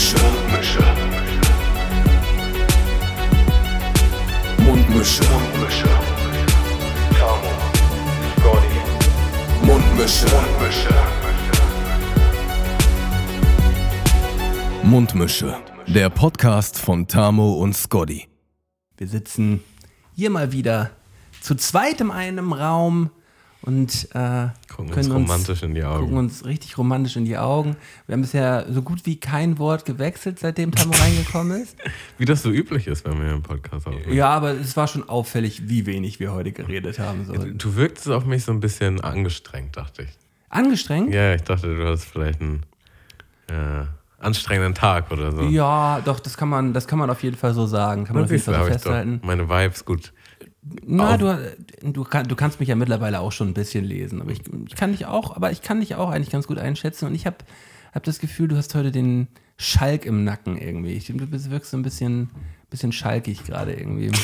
Mundmische. Mundmische. Mundmische. Mundmische. Tamo. Scotty. Mundmische. Mundmische. Mundmische. Der Podcast von Tamo und Scotty. Wir sitzen hier mal wieder zu zweit in einem Raum und äh, Gucken können uns romantisch in die Augen. gucken uns richtig romantisch in die Augen. Wir haben bisher so gut wie kein Wort gewechselt, seitdem Tamo reingekommen ist. Wie das so üblich ist, wenn wir im Podcast aufnehmen. Ja, aber es war schon auffällig, wie wenig wir heute geredet haben. So. Du wirktest auf mich so ein bisschen angestrengt, dachte ich. Angestrengt? Ja, ich dachte, du hast vielleicht einen äh, anstrengenden Tag oder so. Ja, doch, das kann man, das kann man auf jeden Fall so sagen. Kann man Und auf jeden Fall so festhalten. meine Vibes gut. Na, du, du, kann, du kannst mich ja mittlerweile auch schon ein bisschen lesen, aber ich, ich kann dich auch, aber ich kann dich auch eigentlich ganz gut einschätzen und ich habe hab das Gefühl, du hast heute den Schalk im Nacken irgendwie. Ich, du bist, wirkst so ein bisschen, bisschen schalkig gerade irgendwie.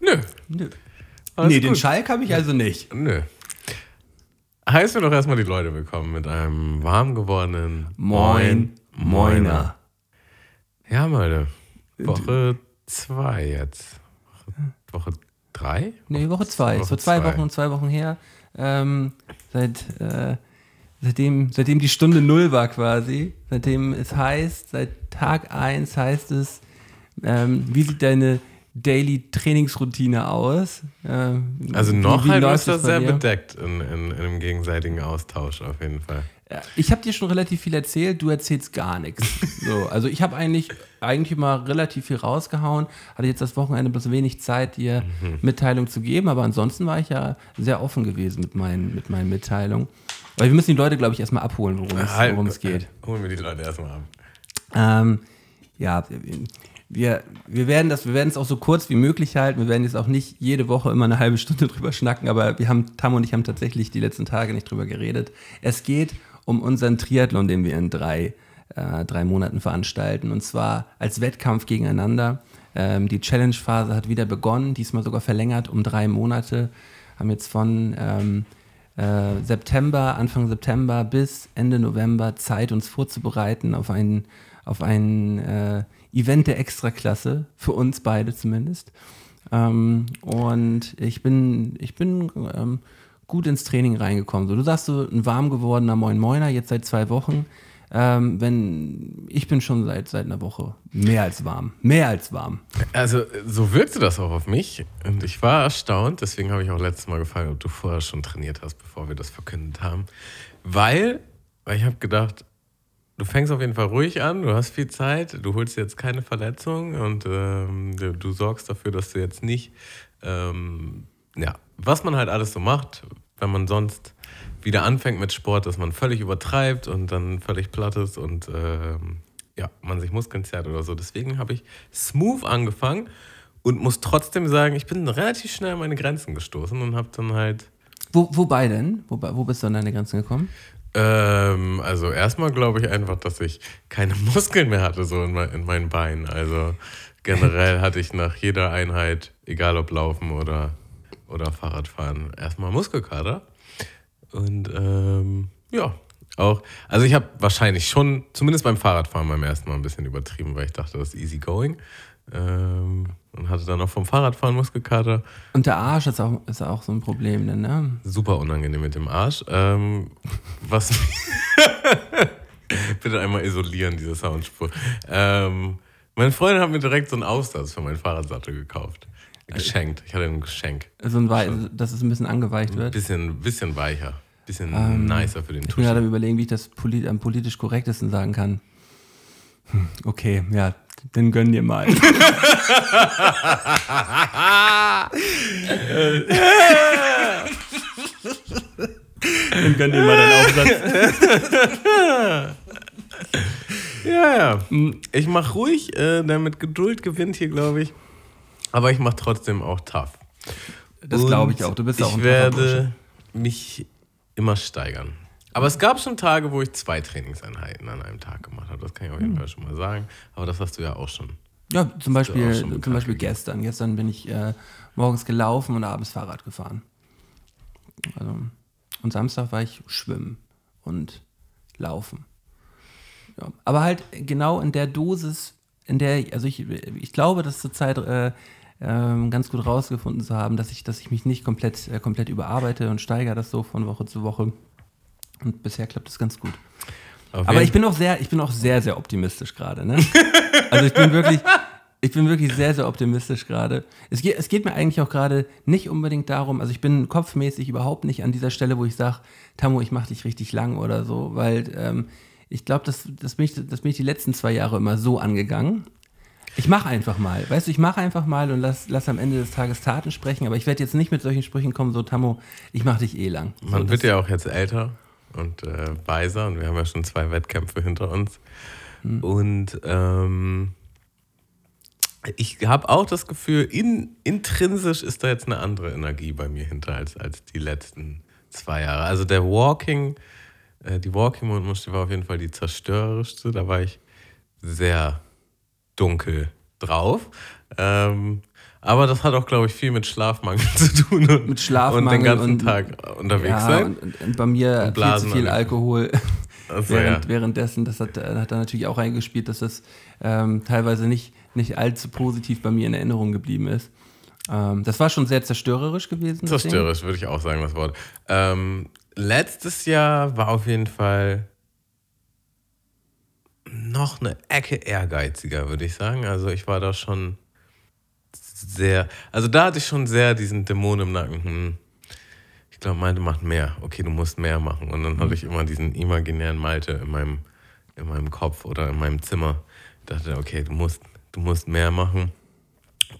Nö. Nö. Alles nee, den gut. Schalk habe ich also nicht. Nö. Heißen wir doch erstmal die Leute willkommen mit einem warm gewordenen Moin, Moiner. Ja, Leute. Woche zwei jetzt. Woche, Woche drei? Nee, Woche zwei. Woche so zwei, zwei. Wochen und zwei Wochen her. Ähm, seit, äh, seitdem, seitdem die Stunde null war quasi. Seitdem es heißt, seit Tag eins heißt es, ähm, wie sieht deine Daily Trainingsroutine aus? Ähm, Also wie- noch wie halt läuft ist das sehr dir? bedeckt in, in, in einem gegenseitigen Austausch auf jeden Fall. Ja, Ich habe dir schon relativ viel erzählt, du erzählst gar nichts. So, also ich habe eigentlich, eigentlich immer relativ viel rausgehauen, hatte jetzt das Wochenende bloß wenig Zeit, dir Mhm. Mitteilung zu geben, aber ansonsten war ich ja sehr offen gewesen mit meinen, mit meinen Mitteilungen. Weil wir müssen die Leute, glaube ich, erstmal abholen, worum es, Halt, worum es geht. Holen wir die Leute erstmal ab. Ähm, ja, wir, wir werden das, wir werden es auch so kurz wie möglich halten. Wir werden jetzt auch nicht jede Woche immer eine halbe Stunde drüber schnacken, aber wir haben, Tam und ich haben tatsächlich die letzten Tage nicht drüber geredet. Es geht um unseren Triathlon, den wir in drei, äh, drei Monaten veranstalten. Und zwar als Wettkampf gegeneinander. Ähm, die Challenge-Phase hat wieder begonnen, diesmal sogar verlängert um drei Monate. Haben jetzt von ähm, äh, September, Anfang September bis Ende November Zeit, uns vorzubereiten auf ein, auf ein äh, Event der Extraklasse, für uns beide zumindest. Ähm, und ich bin, ich bin ähm, gut ins Training reingekommen. So, du sagst so ein warm gewordener Moin Moiner, jetzt seit zwei Wochen. Ähm, wenn, ich bin schon seit, seit einer Woche mehr als warm. Mehr als warm. Also, so wirkte das auch auf mich. Und ich war erstaunt, deswegen habe ich auch letztes Mal gefragt, ob du vorher schon trainiert hast, bevor wir das verkündet haben. Weil, weil ich habe gedacht, du fängst auf jeden Fall ruhig an, du hast viel Zeit, du holst jetzt keine Verletzung und ähm, du, du sorgst dafür, dass du jetzt nicht, ähm, ja, was man halt alles so macht, wenn man sonst wieder anfängt mit Sport, dass man völlig übertreibt und dann völlig platt ist und ähm, ja, man sich Muskeln zerrt oder so. Deswegen habe ich smooth angefangen und muss trotzdem sagen, ich bin relativ schnell an meine Grenzen gestoßen und habe dann halt Wo, wobei denn? Wobei, wo bist du an deine Grenzen gekommen? ähm, also erstmal glaube ich einfach, dass ich keine Muskeln mehr hatte so in, mein, in meinen Beinen. Also generell hatte ich nach jeder Einheit, egal ob Laufen oder, oder Fahrradfahren, erstmal Muskelkater. Und ähm, ja, auch, also ich habe wahrscheinlich schon, zumindest beim Fahrradfahren beim ersten Mal ein bisschen übertrieben, weil ich dachte, das ist easy going. Ähm, und hatte dann auch vom Fahrradfahren Muskelkater. Und der Arsch ist auch, ist auch so ein Problem, denn, ne? Super unangenehm mit dem Arsch. Ähm, was. Bitte einmal isolieren, diese Soundspur. Ähm, meine Freundin hat mir direkt so einen Aufsatz für meinen Fahrradsattel gekauft. Geschenkt. Ich hatte ein Geschenk. So ein Wei- dass es ein bisschen angeweicht wird. Bisschen, bisschen weicher. Bisschen nicer für den Ich bin gerade Tusch. überlegen, wie ich das polit am politisch korrektesten sagen kann. Hm, Okay, ja, dann gönn dir mal. dann gönn dir mal deinen Aufsatz. Ja, ja. Ich mache ruhig, äh, der mit Geduld gewinnt hier, glaube ich. Aber ich mache trotzdem auch tough. Das glaube ich auch. Du bist ich auch ein Ich werde mich immer steigern. Aber es gab schon Tage, wo ich zwei Trainingseinheiten an einem Tag gemacht habe. Das kann ich auf jeden Hm. Fall schon mal sagen. Aber das hast du ja auch schon. Ja, zum Beispiel, zum Beispiel gegeben. gestern. Gestern bin ich äh, morgens gelaufen und abends Fahrrad gefahren. Also, und Samstag war ich schwimmen und laufen. Ja. Aber halt genau in der Dosis, in der, also ich, ich glaube, dass zurzeit äh, ähm, ganz gut rausgefunden zu haben, dass ich, dass ich mich nicht komplett, äh, komplett überarbeite und steigere das so von Woche zu Woche. Und bisher klappt das ganz gut. Auf Aber ich bin auch sehr, ich bin auch sehr, sehr optimistisch gerade. Ne? Also ich bin wirklich, ich bin wirklich sehr, sehr optimistisch gerade. Es geht, es geht mir eigentlich auch gerade nicht unbedingt darum, also ich bin kopfmäßig überhaupt nicht an dieser Stelle, wo ich sage, Tammo, ich mache dich richtig lang oder so, weil ähm, ich glaube, das, das, bin ich, das bin ich die letzten zwei Jahre immer so angegangen. Ich mache einfach mal, weißt du, ich mache einfach mal und lass, lass am Ende des Tages Taten sprechen, aber ich werde jetzt nicht mit solchen Sprüchen kommen, so Tammo, ich mache dich eh lang. Man so, wird ja auch jetzt älter und äh, weiser und wir haben ja schon zwei Wettkämpfe hinter uns. Hm. Und ähm, ich habe auch das Gefühl, in, intrinsisch ist da jetzt eine andere Energie bei mir hinter als, als die letzten zwei Jahre. Also der Walking, äh, die Walking die war auf jeden Fall die zerstörerischste. Da war ich sehr dunkel drauf. Ähm, aber das hat auch, glaube ich, viel mit Schlafmangel zu tun und, Mit Schlafmangel und den ganzen und- Tag unterwegs ja, sein. und, und, bei mir viel zu viel Alkohol. Also, während, ja. Währenddessen, das hat, hat da natürlich auch reingespielt, dass das ähm, teilweise nicht, nicht allzu positiv bei mir in Erinnerung geblieben ist. Ähm, das war schon sehr zerstörerisch gewesen. Zerstörerisch, würde ich auch sagen, das Wort. Ähm, letztes Jahr war auf jeden Fall noch eine Ecke ehrgeiziger, würde ich sagen. Also ich war da schon sehr, also da hatte ich schon sehr diesen Dämon im Nacken. Hm, ich glaube, Malte macht mehr. Okay, du musst mehr machen. Und dann hatte ich immer diesen imaginären Malte in meinem, in meinem Kopf oder in meinem Zimmer. Ich dachte, okay, du musst, du musst mehr machen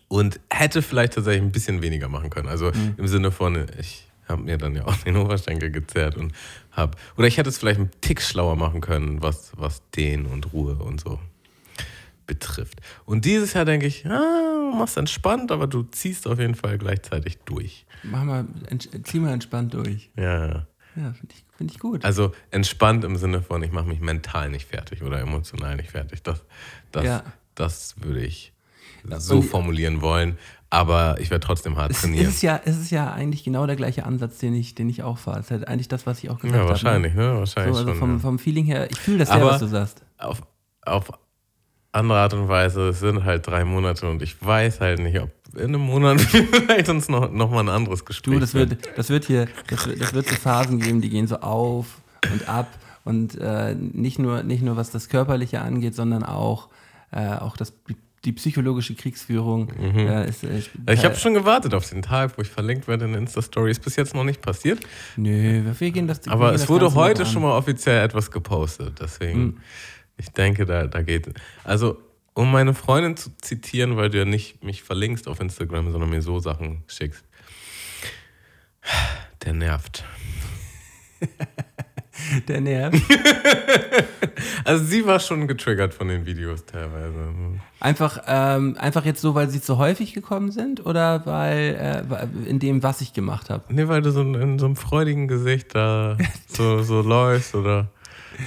und hätte vielleicht tatsächlich ein bisschen weniger machen können. Also im Sinne von, ich habe mir dann ja auch den Oberschenkel gezerrt und habe, oder ich hätte es vielleicht einen Tick schlauer machen können, was, was den und Ruhe und so betrifft. Und dieses Jahr denke ich, ah, du machst entspannt, aber du ziehst auf jeden Fall gleichzeitig durch. Mach mal, zieh mal entspannt durch. Ja, ja. Finde ich, find ich gut. Also entspannt im Sinne von, ich mache mich mental nicht fertig oder emotional nicht fertig. Das, das, Ja. das würde ich so formulieren wollen. Aber ich werde trotzdem hart es, trainieren. es, ist ja, es ist ja eigentlich genau der gleiche Ansatz, den ich, den ich auch fahre. Es ist halt eigentlich das, was ich auch gesagt Ja, habe. wahrscheinlich, ne? So, Wahrscheinlich also schon. vom, ja. vom Feeling her, ich fühle das Aber- was du sagst. Auf, auf andere Art und Weise, es sind halt drei Monate und ich weiß halt nicht, ob in einem Monat vielleicht uns noch, noch mal ein anderes Gespräch Du, das wird, das wird hier, das wird, das wird so Phasen geben, die gehen so auf und ab und äh, nicht, nur, nicht nur was das Körperliche angeht, sondern auch, äh, auch das, die psychologische Kriegsführung. Äh, ist, Mhm. Ich habe schon gewartet auf den Tag, wo ich verlinkt werde in Insta-Story. Ist bis jetzt noch nicht passiert. Nö, wir gehen das Aber es das wurde Ganze heute schon mal offiziell etwas gepostet. Deswegen, Hm. ich denke, da, da geht. Also, um meine Freundin zu zitieren, weil du ja nicht mich verlinkst auf Instagram, sondern mir so Sachen schickst. Der nervt. Der Nerv. Also sie war schon getriggert von den Videos teilweise. Einfach, ähm, einfach jetzt so, weil sie zu häufig gekommen sind oder weil äh, in dem, was ich gemacht habe? Nee, weil du so in so einem freudigen Gesicht da so, so läufst oder.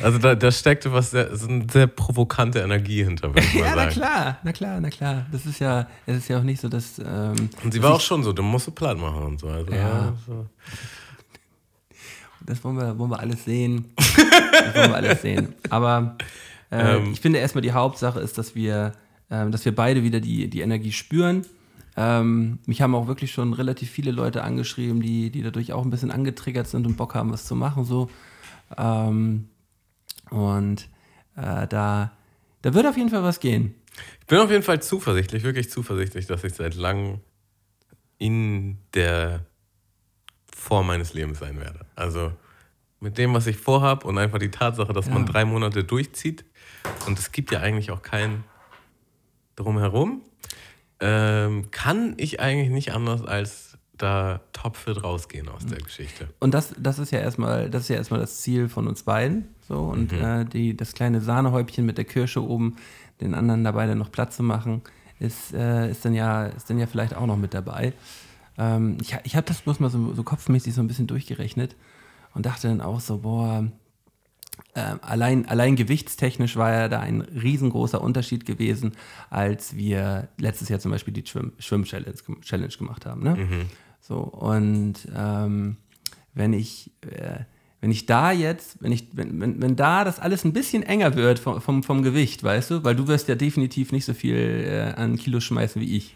Also da, da steckte was sehr, so eine sehr provokante Energie hinter, würde ich mal Ja, na sagen. klar, na klar, na klar. Das ist ja, es ist ja auch nicht so, dass. Ähm, Und sie war auch schon so, du musst du platt machen und so. Also, Ja. so. Das wollen wir, wollen wir alles sehen. Das wollen wir alles sehen. Aber äh, Ähm. ich finde erstmal die Hauptsache ist, dass wir, ähm, dass wir beide wieder die, die Energie spüren. Ähm, mich haben auch wirklich schon relativ viele Leute angeschrieben, die, die dadurch auch ein bisschen angetriggert sind und Bock haben, was zu machen. So. Ähm, und äh, da, da wird auf jeden Fall was gehen. Ich bin auf jeden Fall zuversichtlich, wirklich zuversichtlich, dass ich seit langem in der Form meines Lebens sein werde. Also mit dem, was ich vorhab und einfach die Tatsache, dass man Ja. drei Monate durchzieht und es gibt ja eigentlich auch keinen drumherum, ähm, kann ich eigentlich nicht anders als da topfit rausgehen aus der Geschichte. Und das, das ist ja erstmal, das ist ja erstmal das Ziel von uns beiden. So, und äh, die, das kleine Sahnehäubchen mit der Kirsche oben, den anderen dabei dann noch Platz zu machen, ist, äh, ist, dann ja, ist dann ja vielleicht auch noch mit dabei. Ähm, ich ich habe das bloß mal so, so kopfmäßig so ein bisschen durchgerechnet und dachte dann auch so, boah, ähm, allein, allein gewichtstechnisch war ja da ein riesengroßer Unterschied gewesen, als wir letztes Jahr zum Beispiel die Schwimm- Schwimm-Challenge Challenge gemacht haben. Ne? So, und ähm, wenn ich, äh, wenn ich da jetzt, wenn ich, wenn, wenn, wenn da das alles ein bisschen enger wird vom, vom, vom Gewicht, weißt du, weil du wirst ja definitiv nicht so viel äh, an Kilo schmeißen wie ich.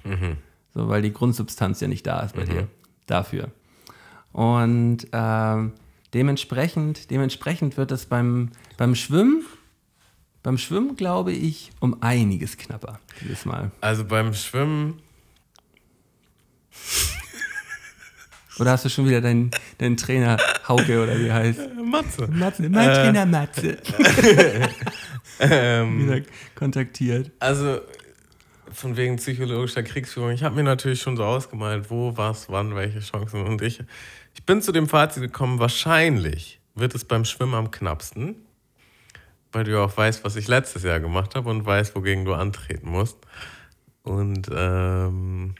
So, weil die Grundsubstanz ja nicht da ist bei dir dafür. Und ähm, dementsprechend, dementsprechend wird es beim, beim Schwimmen, beim Schwimmen glaube ich, um einiges knapper dieses Mal. Also beim Schwimmen, Oder hast du schon wieder deinen, deinen Trainer Hauke oder wie heißt? Matze. Matze, mein Trainer Matze. Ähm, wieder kontaktiert. Also von wegen psychologischer Kriegsführung. Ich habe mir natürlich schon so ausgemalt, wo, was, wann, welche Chancen. Und ich, ich bin zu dem Fazit gekommen, wahrscheinlich wird es beim Schwimmen am knappsten, weil du ja auch weißt, was ich letztes Jahr gemacht habe und weißt, wogegen du antreten musst. Und ähm,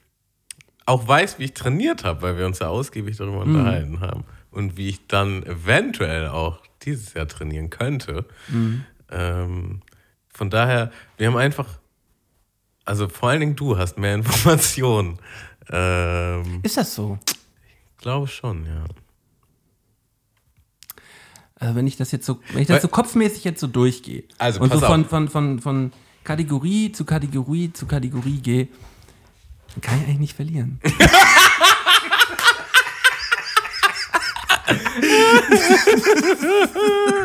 auch weiß, wie ich trainiert habe, weil wir uns ja ausgiebig darüber unterhalten haben. Und wie ich dann eventuell auch dieses Jahr trainieren könnte. Ähm, von daher, wir haben einfach, also vor allen Dingen du hast mehr Informationen. Ähm, Ist das so? glaube schon, ja. Also wenn ich das jetzt so, wenn ich das Weil- so kopfmäßig jetzt so durchgehe Also, und so von, auf. von, von, von Kategorie zu Kategorie zu Kategorie gehe, dann kann ich eigentlich nicht verlieren.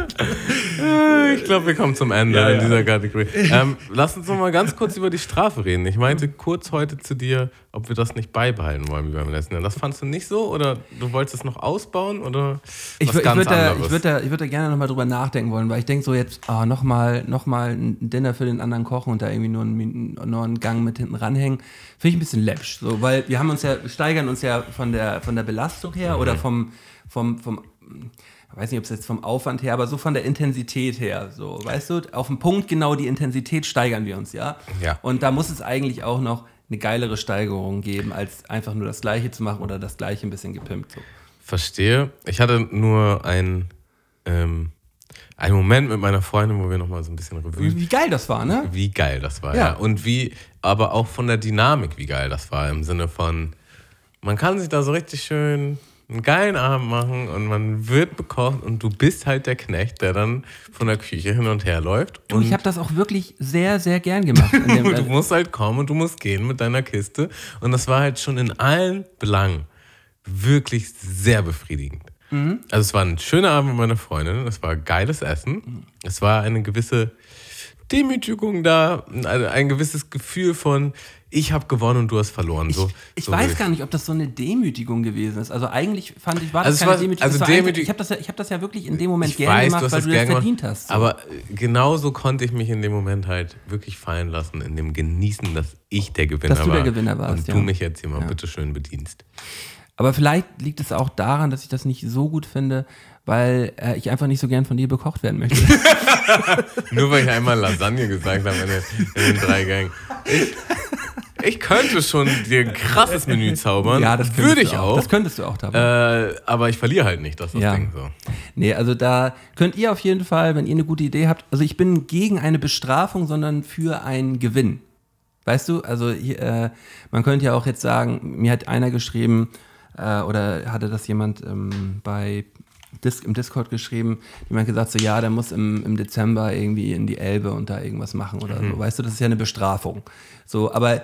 Ich glaube, wir kommen zum Ende in dieser Kategorie. Ähm, lass uns noch mal ganz kurz über die Strafe reden. Ich meinte kurz heute zu dir, ob wir das nicht beibehalten wollen wie beim letzten Jahr. Das fandst du nicht so oder du wolltest es noch ausbauen oder Ich, was ich ganz würde da, anderes? ich würd da, ich würd da gerne nochmal drüber nachdenken wollen, weil ich denke so jetzt, ah, nochmal noch mal ein Dinner für den anderen kochen und da irgendwie nur einen, nur einen Gang mit hinten ranhängen, finde ich ein bisschen läppsch. So, weil wir haben uns ja, steigern uns ja von der, von der Belastung her oder Mhm. vom, vom, vom ich weiß nicht, ob es jetzt vom Aufwand her, aber so von der Intensität her, so, weißt du, auf den Punkt genau die Intensität steigern wir uns, ja? Ja. Und da muss es eigentlich auch noch eine geilere Steigerung geben, als einfach nur das Gleiche zu machen oder das Gleiche ein bisschen gepimpt. So. Verstehe. Ich hatte nur ein, ähm, einen Moment mit meiner Freundin, wo wir noch mal so ein bisschen Revue Wie geil das war, ne? wie geil das war, Ja. ja. Und wie, aber auch von der Dynamik, wie geil das war, im Sinne von, man kann sich da so richtig schön einen geilen Abend machen und man wird bekocht und du bist halt der Knecht, der dann von der Küche hin und her läuft. Und ich habe das auch wirklich sehr, sehr gern gemacht. Du musst halt kommen und du musst gehen mit deiner Kiste. Und das war halt schon in allen Belangen wirklich sehr befriedigend. Also es war ein schöner Abend mit meiner Freundin, es war geiles Essen, es war eine gewisse Demütigung da, ein gewisses Gefühl von, ich habe gewonnen und du hast verloren. So, ich so weiß gar nicht, ob das so eine Demütigung gewesen ist. Also eigentlich fand ich, war Also das es keine war- Demütigung. also Demütig- ich habe das, ja, ich hab das ja wirklich in dem Moment ich gerne gemacht, du weil du das verdient hast. So. Aber äh, genauso konnte ich mich in dem Moment halt wirklich fallen lassen, in dem Genießen, dass ich der Gewinner Dass du war. der Gewinner warst, Und ja. du mich jetzt hier mal bitte schön bedienst. Aber vielleicht liegt es auch daran, dass ich das nicht so gut finde, weil äh, ich einfach nicht so gern von dir bekocht werden möchte. Nur weil ich einmal Lasagne gesagt habe in den, drei Gängen. Ich, ich könnte schon dir ein krasses Menü zaubern. könntest Würde ich du auch. Das könntest du auch dabei. äh, aber ich verliere halt nicht, das ist das Ja. Ding so. Nee, also da könnt ihr auf jeden Fall, wenn ihr eine gute Idee habt, also ich bin gegen eine Bestrafung, sondern für einen Gewinn. Weißt du, also äh, man könnte ja auch jetzt sagen, mir hat einer geschrieben, äh, oder hatte das jemand ähm, bei Dis im Discord geschrieben, jemand gesagt so, ja, der muss im, im Dezember irgendwie in die Elbe und da irgendwas machen oder Mhm. so. Weißt du, das ist ja eine Bestrafung. So, aber.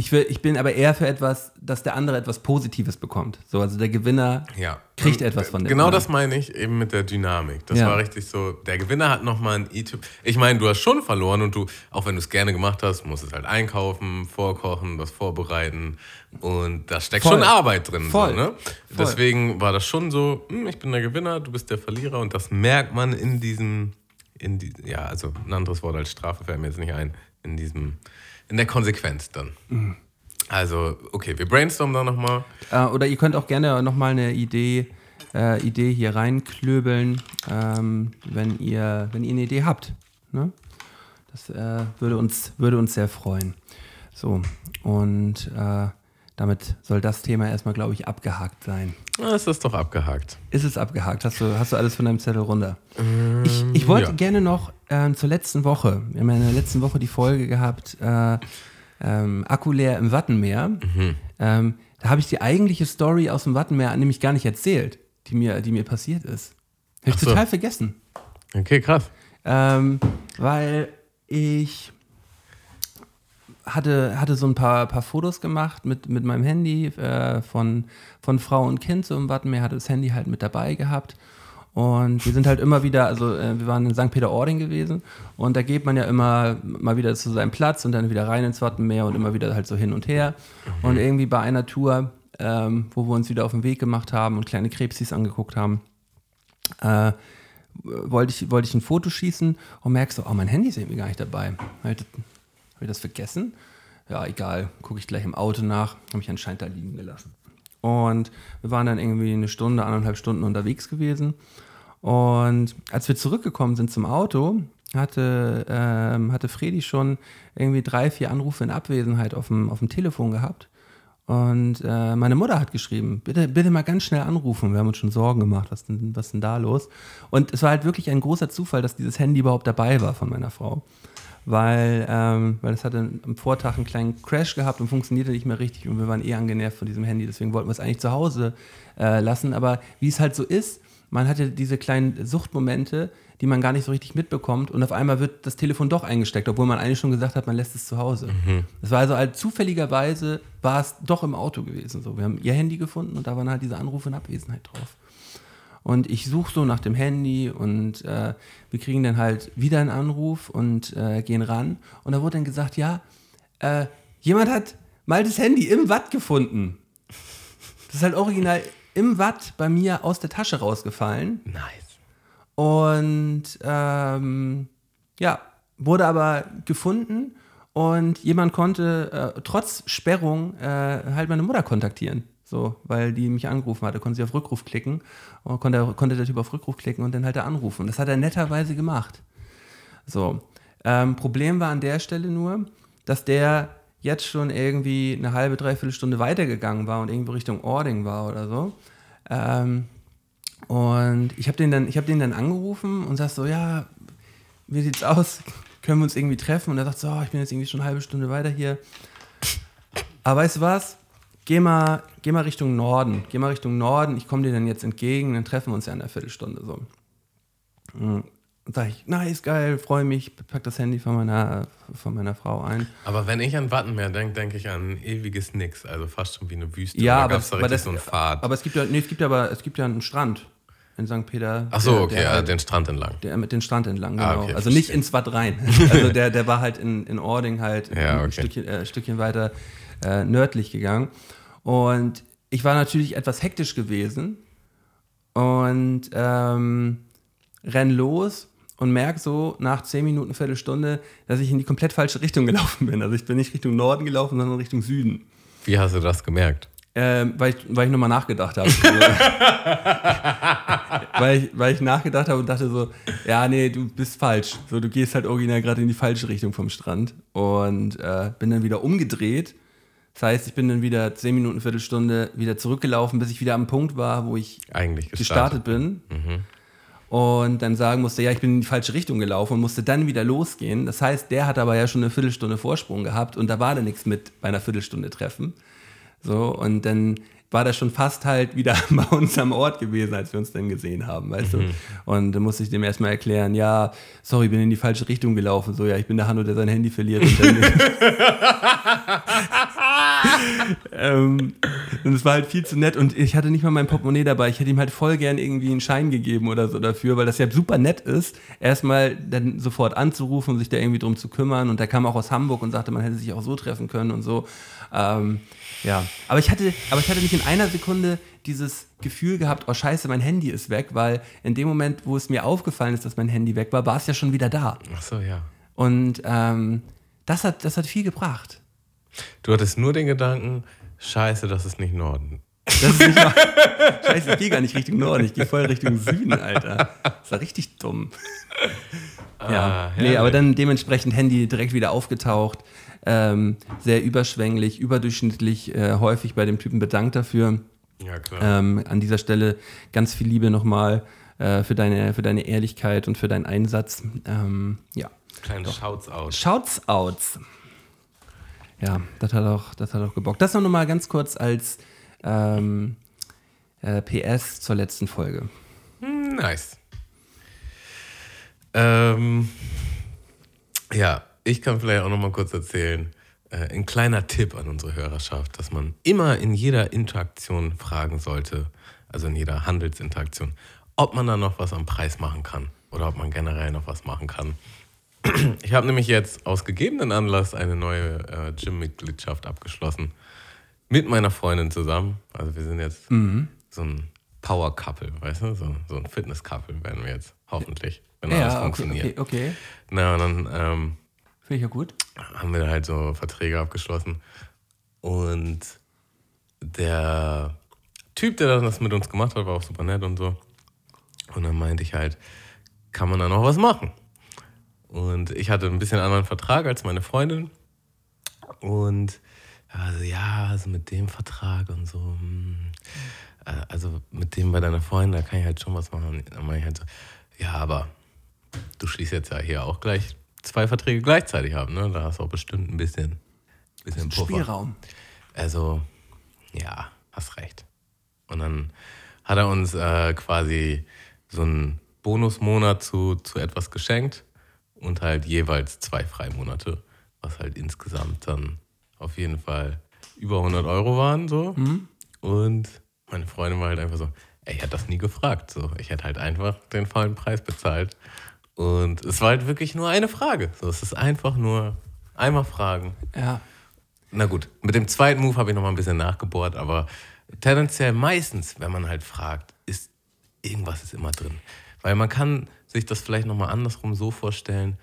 Ich, will, ich bin aber eher für etwas, dass der andere etwas Positives bekommt. So, also der Gewinner Ja. kriegt etwas von dem Genau anderen. das meine ich eben mit der Dynamik. Das Ja. war richtig so. Der Gewinner hat nochmal ein E-Typ. Ich meine, du hast schon verloren und du, auch wenn du es gerne gemacht hast, musst es halt einkaufen, vorkochen, was vorbereiten. Und da steckt Voll. schon Arbeit drin. Voll. So, ne? Voll. Deswegen war das schon so, hm, ich bin der Gewinner, du bist der Verlierer. Und das merkt man in diesem, in die, ja, also ein anderes Wort als Strafe fällt mir jetzt nicht ein, in diesem, in der Konsequenz dann. Mhm. Also, okay, wir brainstormen da nochmal. Äh, oder ihr könnt auch gerne nochmal eine Idee, äh, Idee hier reinklöbeln, ähm, wenn, ihr, wenn ihr eine Idee habt. Ne? Das äh, würde, uns, würde uns sehr freuen. So, und äh, damit soll das Thema erstmal, glaube ich, abgehakt sein. Na, ist das doch abgehakt. Ist es abgehakt? Hast du, hast du alles von deinem Zettel runter? ich ich wollte ja. gerne noch ähm, zur letzten Woche, wir haben ja in der letzten Woche die Folge gehabt, äh, ähm, Akku leer im Wattenmeer. Ähm, da habe ich die eigentliche Story aus dem Wattenmeer nämlich gar nicht erzählt, die mir, die mir passiert ist. Habe ich so. total vergessen. Okay, krass. Ähm, weil ich hatte, hatte so ein paar, paar Fotos gemacht mit, mit meinem Handy äh, von, von Frau und Kind so im Wattenmeer, hatte das Handy halt mit dabei gehabt. Und wir sind halt immer wieder, also äh, wir waren in St. Peter-Ording gewesen und da geht man ja immer mal wieder zu seinem Platz und dann wieder rein ins Wattenmeer und immer wieder halt so hin und her. Und irgendwie bei einer Tour, ähm, wo wir uns wieder auf den Weg gemacht haben und kleine Krebsis angeguckt haben, äh, wollte ich, wollte ich ein Foto schießen und merkst so, oh, mein Handy ist irgendwie gar nicht dabei. Habe ich, das- vergessen? Ja, egal, gucke ich gleich im Auto nach, habe ich anscheinend da liegen gelassen. Und wir waren dann irgendwie eine Stunde, anderthalb Stunden unterwegs gewesen. Und als wir zurückgekommen sind zum Auto, hatte, ähm, hatte Fredi schon irgendwie drei, vier Anrufe in Abwesenheit auf dem, auf dem Telefon gehabt. Und äh, meine Mutter hat geschrieben, bitte, bitte mal ganz schnell anrufen. Wir haben uns schon Sorgen gemacht, was denn, was denn da los? Und es war halt wirklich ein großer Zufall, dass dieses Handy überhaupt dabei war von meiner Frau. Weil, ähm, weil es hatte am Vortag einen kleinen Crash gehabt und funktionierte nicht mehr richtig und wir waren eh angenervt von diesem Handy. Deswegen wollten wir es eigentlich zu Hause äh, lassen. Aber wie es halt so ist, man hatte diese kleinen Suchtmomente, die man gar nicht so richtig mitbekommt und auf einmal wird das Telefon doch eingesteckt, obwohl man eigentlich schon gesagt hat, man lässt es zu Hause. Das war also halt zufälligerweise war es doch im Auto gewesen. So, wir haben ihr Handy gefunden und da waren halt diese Anrufe in Abwesenheit drauf. Und ich suche so nach dem Handy und äh, wir kriegen dann halt wieder einen Anruf und äh, gehen ran. Und da wurde dann gesagt, ja, äh, jemand hat mal das Handy im Watt gefunden. Das ist halt original im Watt bei mir aus der Tasche rausgefallen. Nice. Und ähm, ja, wurde aber gefunden und jemand konnte äh, trotz Sperrung äh, halt meine Mutter kontaktieren. So, weil die mich angerufen hatte, konnte sie auf Rückruf klicken und konnte, konnte der Typ auf Rückruf klicken und dann halt da anrufen. Das hat er netterweise gemacht. So, ähm, Problem war an der Stelle nur, dass der jetzt schon irgendwie eine halbe, dreiviertel Stunde weitergegangen war und irgendwo Richtung Ording war oder so. Ähm, und ich habe den, dann- hab den dann angerufen und sag so, ja, wie sieht's aus? Können wir uns irgendwie treffen? Und er sagt so, oh, ich bin jetzt irgendwie schon eine halbe Stunde weiter hier. Aber weißt du was? Geh mal, geh mal Richtung Norden. Geh mal Richtung Norden. Ich komme dir dann jetzt entgegen. Dann treffen wir uns ja in einer Viertelstunde so. Und sag ich, nice, geil, freue mich. Pack das Handy von meiner, von meiner Frau ein. Aber wenn ich an Wattenmeer denke, denke ich an ein ewiges Nix, also fast schon wie eine Wüste. Ja, aber, gab's da aber, richtig das, so einen Pfad. aber es gibt ja, nee, es gibt ja aber, es gibt ja einen Strand in St. Peter. Ach so, der- okay, der ja, halt- den Strand entlang. Der mit den Strand entlang, Ah, genau. okay, also nicht verstehe. ins Watt rein. Also der, der war halt in, in Ording halt Ja, ein okay. Stückchen, äh, Stückchen weiter äh, nördlich gegangen. Und ich war natürlich etwas hektisch gewesen und ähm, renn los und merke so nach 10 Minuten, Viertelstunde, dass ich in die komplett falsche Richtung gelaufen bin. Also ich bin nicht Richtung Norden gelaufen, sondern Richtung Süden. Wie hast du das gemerkt? Ähm, weil, ich, weil ich nochmal nachgedacht habe. weil, ich, weil ich nachgedacht habe und dachte so, ja, nee, du bist falsch. So, du gehst halt original gerade in die falsche Richtung vom Strand. Und äh, bin dann wieder umgedreht. Das heißt, ich bin dann wieder 10 Minuten, Viertelstunde wieder zurückgelaufen, bis ich wieder am Punkt war, wo ich Eigentlich gestartet gestartet. bin. Und dann sagen musste, ja, ich bin in die falsche Richtung gelaufen und musste dann wieder losgehen. Das heißt, der hat aber ja schon eine Viertelstunde Vorsprung gehabt und da war dann nichts mit bei einer Viertelstunde Treffen. So, und dann war das schon fast halt wieder bei uns am Ort gewesen, als wir uns dann gesehen haben, weißt du? Und dann musste ich dem erstmal erklären, ja, sorry, bin in die falsche Richtung gelaufen. So, ja, ich bin der Hanno, der sein Handy verliert. Und dann ähm, und es war halt viel zu nett und ich hatte nicht mal mein Portemonnaie dabei. Ich hätte ihm halt voll gern irgendwie einen Schein gegeben oder so dafür, weil das ja super nett ist, erstmal dann sofort anzurufen und sich da irgendwie drum zu kümmern. Und der kam auch aus Hamburg und sagte, man hätte sich auch so treffen können und so. Ähm, ja, aber ich hatte, aber ich hatte nicht in einer Sekunde dieses Gefühl gehabt, oh scheiße, mein Handy ist weg, weil in dem Moment, wo es mir aufgefallen ist, dass mein Handy weg war, war es ja schon wieder da. Ach so, ja. Und ähm, das, hat, das hat viel gebracht. Du hattest nur den Gedanken, scheiße, das ist nicht Norden. Das ist nicht mal, Scheiße, ich gehe gar nicht Richtung Norden, ich gehe voll Richtung Süden, Alter. Das war richtig dumm. Ja, Ah, nee, aber dann dementsprechend Handy direkt wieder aufgetaucht. Ähm, sehr überschwänglich, überdurchschnittlich, äh, häufig bei dem Typen bedankt dafür. Ja, klar. Ähm, an dieser Stelle ganz viel Liebe nochmal äh, für, deine, für deine Ehrlichkeit und für deinen Einsatz. Ähm, ja. Kleine Shouts aus. Ja, das hat auch, das hat auch gebockt. Das noch mal ganz kurz als ähm, äh, PS zur letzten Folge. Nice. Ähm, ja, ich kann vielleicht auch noch mal kurz erzählen, äh, ein kleiner Tipp an unsere Hörerschaft, dass man immer in jeder Interaktion fragen sollte, also in jeder Handelsinteraktion, ob man da noch was am Preis machen kann oder ob man generell noch was machen kann. Ich habe nämlich jetzt aus gegebenen Anlass eine neue äh, Gym-Mitgliedschaft abgeschlossen. Mit meiner Freundin zusammen. Also wir sind jetzt so ein Power-Couple, weißt du? So, so ein Fitness-Couple werden wir jetzt, hoffentlich, wenn alles Ja, okay, funktioniert. okay, okay. Na, und dann ähm, Finde ich ja gut. haben wir halt so Verträge abgeschlossen. Und der Typ, der das mit uns gemacht hat, war auch super nett und so. Und dann meinte ich halt, kann man da noch was machen? Und ich hatte ein bisschen anderen Vertrag als meine Freundin. Und also, ja, also mit dem Vertrag und so, hm, äh, also mit dem bei deiner Freundin, da kann ich halt schon was machen. Dann meine ich halt so, ja, aber du schließt jetzt ja hier auch gleich zwei Verträge gleichzeitig haben, ne? Da hast du auch bestimmt ein bisschen, bisschen Puffer. Spielraum. Also, ja, hast recht. Und dann hat er uns äh, quasi so einen Bonusmonat zu, zu etwas geschenkt und halt jeweils zwei Freimonate, was halt insgesamt dann auf jeden Fall über 100 Euro waren so. Und meine Freundin war halt einfach so, ey, ich hätte das nie gefragt. So. Ich hätte halt einfach den vollen Preis bezahlt. Und es war halt wirklich nur eine Frage. So, es ist einfach nur einmal fragen. Ja. Na gut, mit dem zweiten Move habe ich noch mal ein bisschen nachgebohrt, aber tendenziell meistens, wenn man halt fragt, ist irgendwas ist immer drin. Weil man kann sich das vielleicht noch mal andersrum so vorstellen,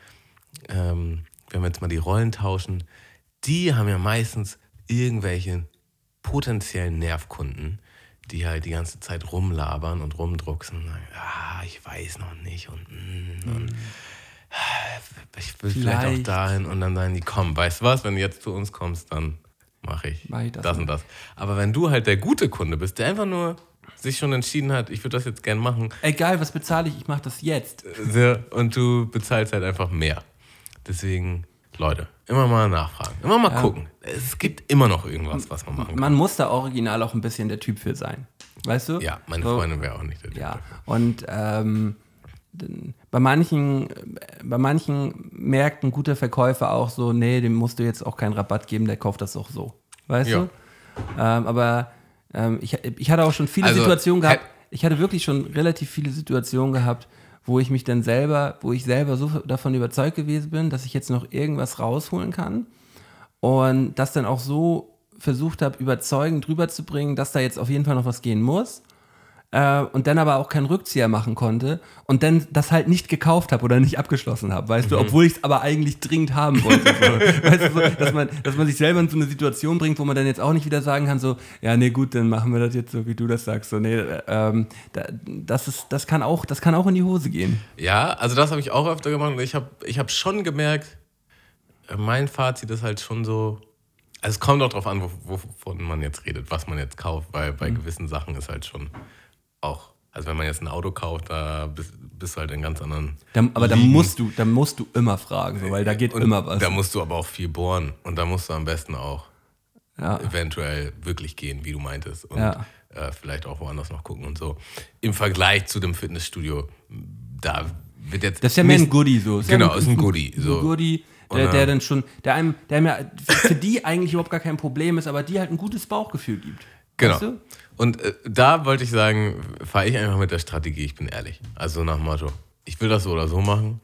ähm, wenn wir jetzt mal die Rollen tauschen, die haben ja meistens irgendwelche potenziellen Nervkunden, die halt die ganze Zeit rumlabern und rumdrucksen. und sagen, Ah, ich weiß noch nicht und, mm, und ich will vielleicht. auch Vielleicht. dahin und dann sagen die, komm, weißt du was, wenn du jetzt zu uns kommst, dann mache ich, Mach ich das das, und das. Aber wenn du halt der gute Kunde bist, der einfach nur sich schon entschieden hat, ich würde das jetzt gern machen, Egal, was bezahle ich, ich mache das jetzt. und du bezahlst halt einfach mehr. Deswegen, Leute, immer mal nachfragen, immer mal gucken. Es gibt immer noch irgendwas, was man machen kann. Man muss da original auch ein bisschen der Typ für sein. Weißt du? Ja, meine So. Freundin wäre auch nicht der Typ. Ja, dafür. und ähm, bei manchen, bei manchen merkt ein guter Verkäufer auch so, nee, dem musst du jetzt auch keinen Rabatt geben, der kauft das auch so. Weißt Ja. du? Ähm, aber ähm, ich, ich hatte auch schon viele Also, Situationen gehabt, ich hatte wirklich schon relativ viele Situationen gehabt, wo ich mich dann selber, wo ich selber so davon überzeugt gewesen bin, dass ich jetzt noch irgendwas rausholen kann und das dann auch so versucht habe, überzeugend rüberzubringen, dass da jetzt auf jeden Fall noch was gehen muss. Äh, und dann aber auch keinen Rückzieher machen konnte und dann das halt nicht gekauft habe oder nicht abgeschlossen habe, weißt du, obwohl ich es aber eigentlich dringend haben wollte. So. weißt du, so, dass, man, dass man sich selber in so eine Situation bringt, wo man dann jetzt auch nicht wieder sagen kann, so, ja, nee, gut, dann machen wir das jetzt so, wie du das sagst. So, nee, äh, ähm, da, das, ist, das, kann auch, das kann auch in die Hose gehen. Ja, also das habe ich auch öfter gemacht und ich habe ich hab schon gemerkt, äh, mein Fazit ist halt schon so, also es kommt auch drauf an, wo- wovon man jetzt redet, was man jetzt kauft, weil bei gewissen Sachen ist halt schon auch, also wenn man jetzt ein Auto kauft, da bist, bist du halt in ganz anderen. Da, aber da musst, du, da musst du immer fragen, so, weil da geht Und immer was. Da musst du aber auch viel bohren und da musst du am besten auch Ja. eventuell wirklich gehen, wie du meintest. Und Ja. äh, vielleicht auch woanders noch gucken und so. Im Vergleich zu dem Fitnessstudio, da wird jetzt. Das ist ja mehr ein Goodie so. Ist Genau, ja ist ein Goodie. Ein So. Goodie, Und, der, der äh, dann schon, der einem, der ja für die eigentlich überhaupt gar kein Problem ist, aber die halt ein gutes Bauchgefühl gibt. Genau. Weißt du? Und äh, da wollte ich sagen, fahre ich einfach mit der Strategie, ich bin ehrlich. Also nach Motto, ich will das so oder so machen,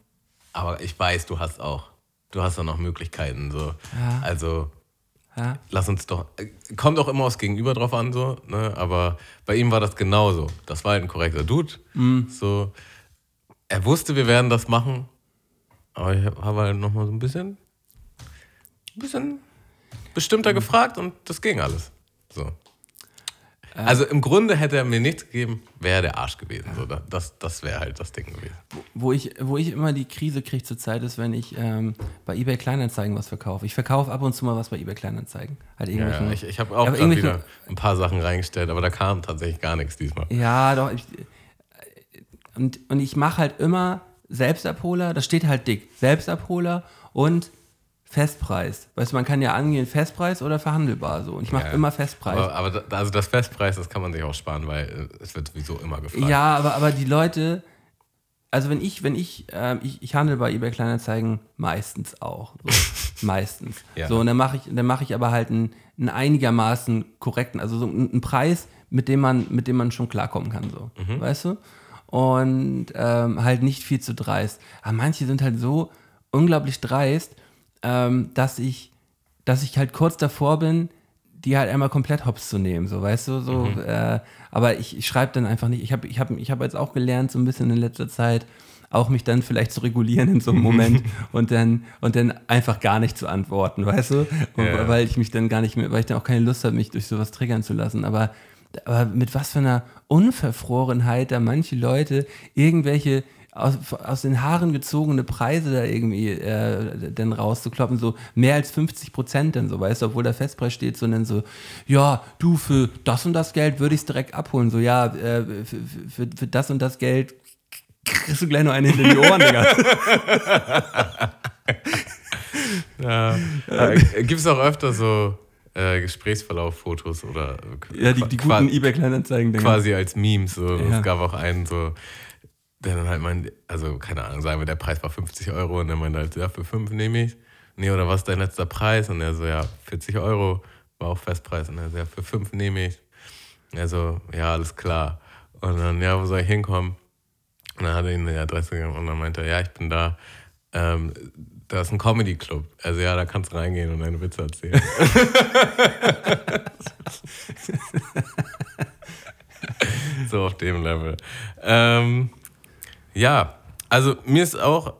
aber ich weiß, du hast auch, du hast da noch Möglichkeiten. So. Ja. Also Ja. lass uns doch, äh, kommt auch immer aufs Gegenüber drauf an, so, ne? aber bei ihm war das genauso. Das war halt ein korrekter Dude. Mhm. So, er wusste, wir werden das machen, aber ich habe halt nochmal so ein bisschen, ein bisschen bestimmter Mhm. gefragt und das ging alles. So. Äh. Also im Grunde hätte er mir nichts gegeben, wäre der Arsch gewesen. So, da- das das wäre halt das Ding gewesen. Wo ich, wo ich immer die Krise kriege zurzeit ist, wenn ich ähm, bei eBay Kleinanzeigen was verkaufe. Ich verkaufe ab und zu mal was bei eBay Kleinanzeigen. Halt Ja, ich ich habe auch irgendwelchen- wieder ein paar Sachen reingestellt, aber da kam tatsächlich gar nichts diesmal. Ja, doch. Ich, und, und ich mache halt immer Selbstabholer, das steht halt dick. Selbstabholer und Festpreis. Weißt du, man kann ja angehen, Festpreis oder verhandelbar so. Und ich mache Ja, immer Festpreis. Aber, aber also das Festpreis, das kann man sich auch sparen, weil äh, es wird sowieso immer gefragt. Ja, aber, aber die Leute, also wenn ich, wenn ich, äh, ich, ich handle bei eBay Kleinanzeigen meistens auch. So, meistens. Ja. So, und dann mache ich, dann mache ich aber halt einen, einen einigermaßen korrekten, also so einen, einen Preis, mit dem man, mit dem man schon klarkommen kann, so. Weißt du? Und ähm, halt nicht viel zu dreist. Aber manche sind halt so unglaublich dreist, ähm, dass ich, dass ich halt kurz davor bin, die halt einmal komplett hops zu nehmen, so weißt du, so. Äh, aber ich, ich schreibe dann einfach nicht. Ich habe ich hab, ich hab jetzt auch gelernt, so ein bisschen in letzter Zeit, auch mich dann vielleicht zu regulieren in so einem Moment und dann und dann einfach gar nicht zu antworten, weißt du, Ja. weil ich mich dann gar nicht mehr, weil ich dann auch keine Lust habe, mich durch sowas triggern zu lassen. Aber aber mit was für einer Unverfrorenheit da manche Leute irgendwelche aus, aus den Haaren gezogene Preise da irgendwie äh, dann rauszukloppen, so mehr als 50 Prozent dann so, weißt du, obwohl der Festpreis steht, sondern so, ja, du, für das und das Geld würde ich es direkt abholen, so, ja, äh, für, für, für das und das Geld kriegst du gleich noch eine hinter die Ohren, Digga. Ja. Äh, Gibt es auch öfter so äh, Gesprächsverlauf-Fotos oder äh, Ja, die, die guten Ebay-Kleinanzeigen, Digga. quasi als Memes. So. Ja. Es gab auch einen so, der dann halt meint, also keine Ahnung, sagen wir, der Preis war 50 Euro und der meinte halt, ja, für 5 nehme ich. Nee, oder was ist dein letzter Preis? Und er so, ja, 40 Euro war auch Festpreis. Und er so, ja, für 5 nehme ich. Er so, ja, alles klar. Und dann, ja, wo soll ich hinkommen? Und dann hat er ihm eine Adresse gegeben und dann meinte er, ja, ich bin da. Ähm, da ist ein Comedy-Club. Also ja, da kannst du reingehen und deine Witze erzählen. so auf dem Level. Ähm, ja, also mir ist auch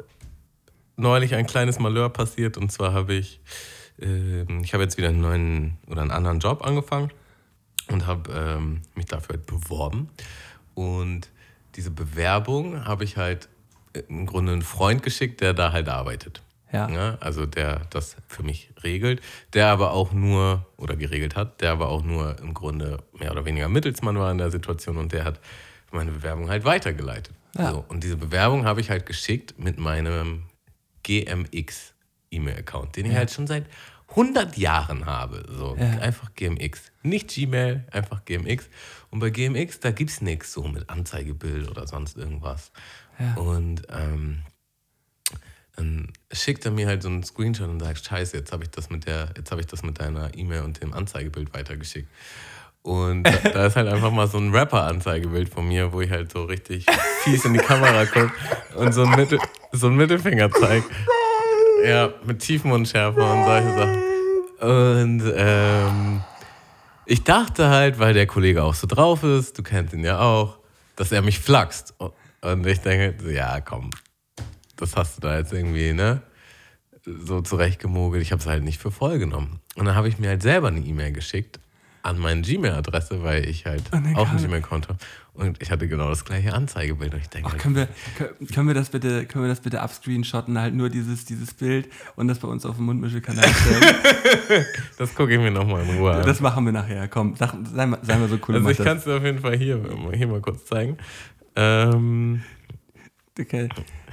neulich ein kleines Malheur passiert und zwar habe ich, ähm, ich habe jetzt wieder einen neuen oder einen anderen Job angefangen und habe ähm, mich dafür halt beworben. Und diese Bewerbung habe ich halt im Grunde einen Freund geschickt, der da halt arbeitet. Ja. Ja, also der das für mich regelt, der aber auch nur, oder geregelt hat, der aber auch nur im Grunde mehr oder weniger Mittelsmann war in der Situation und der hat meine Bewerbung halt weitergeleitet. Ja. So, und diese Bewerbung habe ich halt geschickt mit meinem GMX E-Mail-Account, den ich halt schon seit 100 Jahren habe. So, Ja. einfach GMX. Nicht Gmail, einfach GMX. Und bei GMX, da gibt es nichts so mit Anzeigebild oder sonst irgendwas. Ja. Und ähm, dann schickt er mir halt so einen Screenshot und sagt, scheiße, jetzt habe ich das mit der, jetzt habe ich das mit deiner E-Mail und dem Anzeigebild weitergeschickt. Und da, ist halt einfach mal so ein Rapper-Anzeigebild von mir, wo ich halt so richtig fies in die Kamera gucke und so ein, Mittel, so ein Mittelfinger zeige. Ja, mit Tiefmundschärfe und solche Sachen. Und ähm, ich dachte halt, weil der Kollege auch so drauf ist, du kennst ihn ja auch, dass er mich flaxt. Und ich denke, ja, komm, das hast du da jetzt irgendwie, ne? So zurechtgemogelt. Ich habe es halt nicht für voll genommen. Und dann habe ich mir halt selber eine E-Mail geschickt an meine Gmail-Adresse, weil ich halt dann auch ein Gmail-Konto habe. Und ich hatte genau das gleiche Anzeigebild. Und ich denke, Ach, halt, können wir, können- wir das bitte, können wir das bitte abscreenshotten, halt nur dieses, dieses Bild und das bei uns auf dem Mundmischelkanal stellen? das gucke ich mir nochmal in Ruhe an. das machen wir nachher, komm, sag, sei, mal, sei mal so cool. also ich kann es dir auf jeden Fall hier, hier mal kurz zeigen. Ähm, Okay.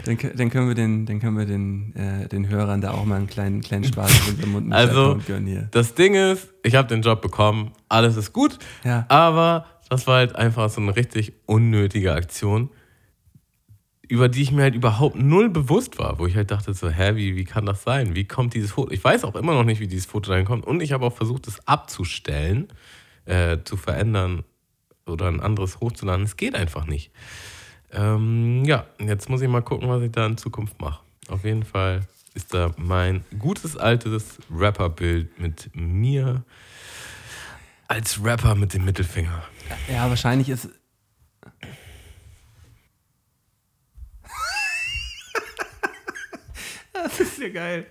Dann, dann können wir den, dann können wir den, äh, den Hörern da auch mal einen kleinen, kleinen Spaß auf unserem Mund Also- gönnen hier. Das Ding ist, ich habe den Job bekommen, alles ist gut, Ja. aber das war halt einfach so eine richtig unnötige Aktion, über die ich mir halt überhaupt null bewusst war, wo ich halt dachte so, hä, wie, wie kann das sein? Wie kommt dieses Foto? Ich weiß auch immer noch nicht, wie dieses Foto dahin kommt und ich habe auch versucht, es abzustellen, äh, zu verändern oder ein anderes hochzuladen. Es geht einfach nicht. Ähm, ja, jetzt muss ich mal gucken, was ich da in Zukunft mache. Auf jeden Fall ist da mein gutes altes Rapper-Bild mit mir als Rapper mit dem Mittelfinger. Ja, wahrscheinlich ist. das ist ja geil.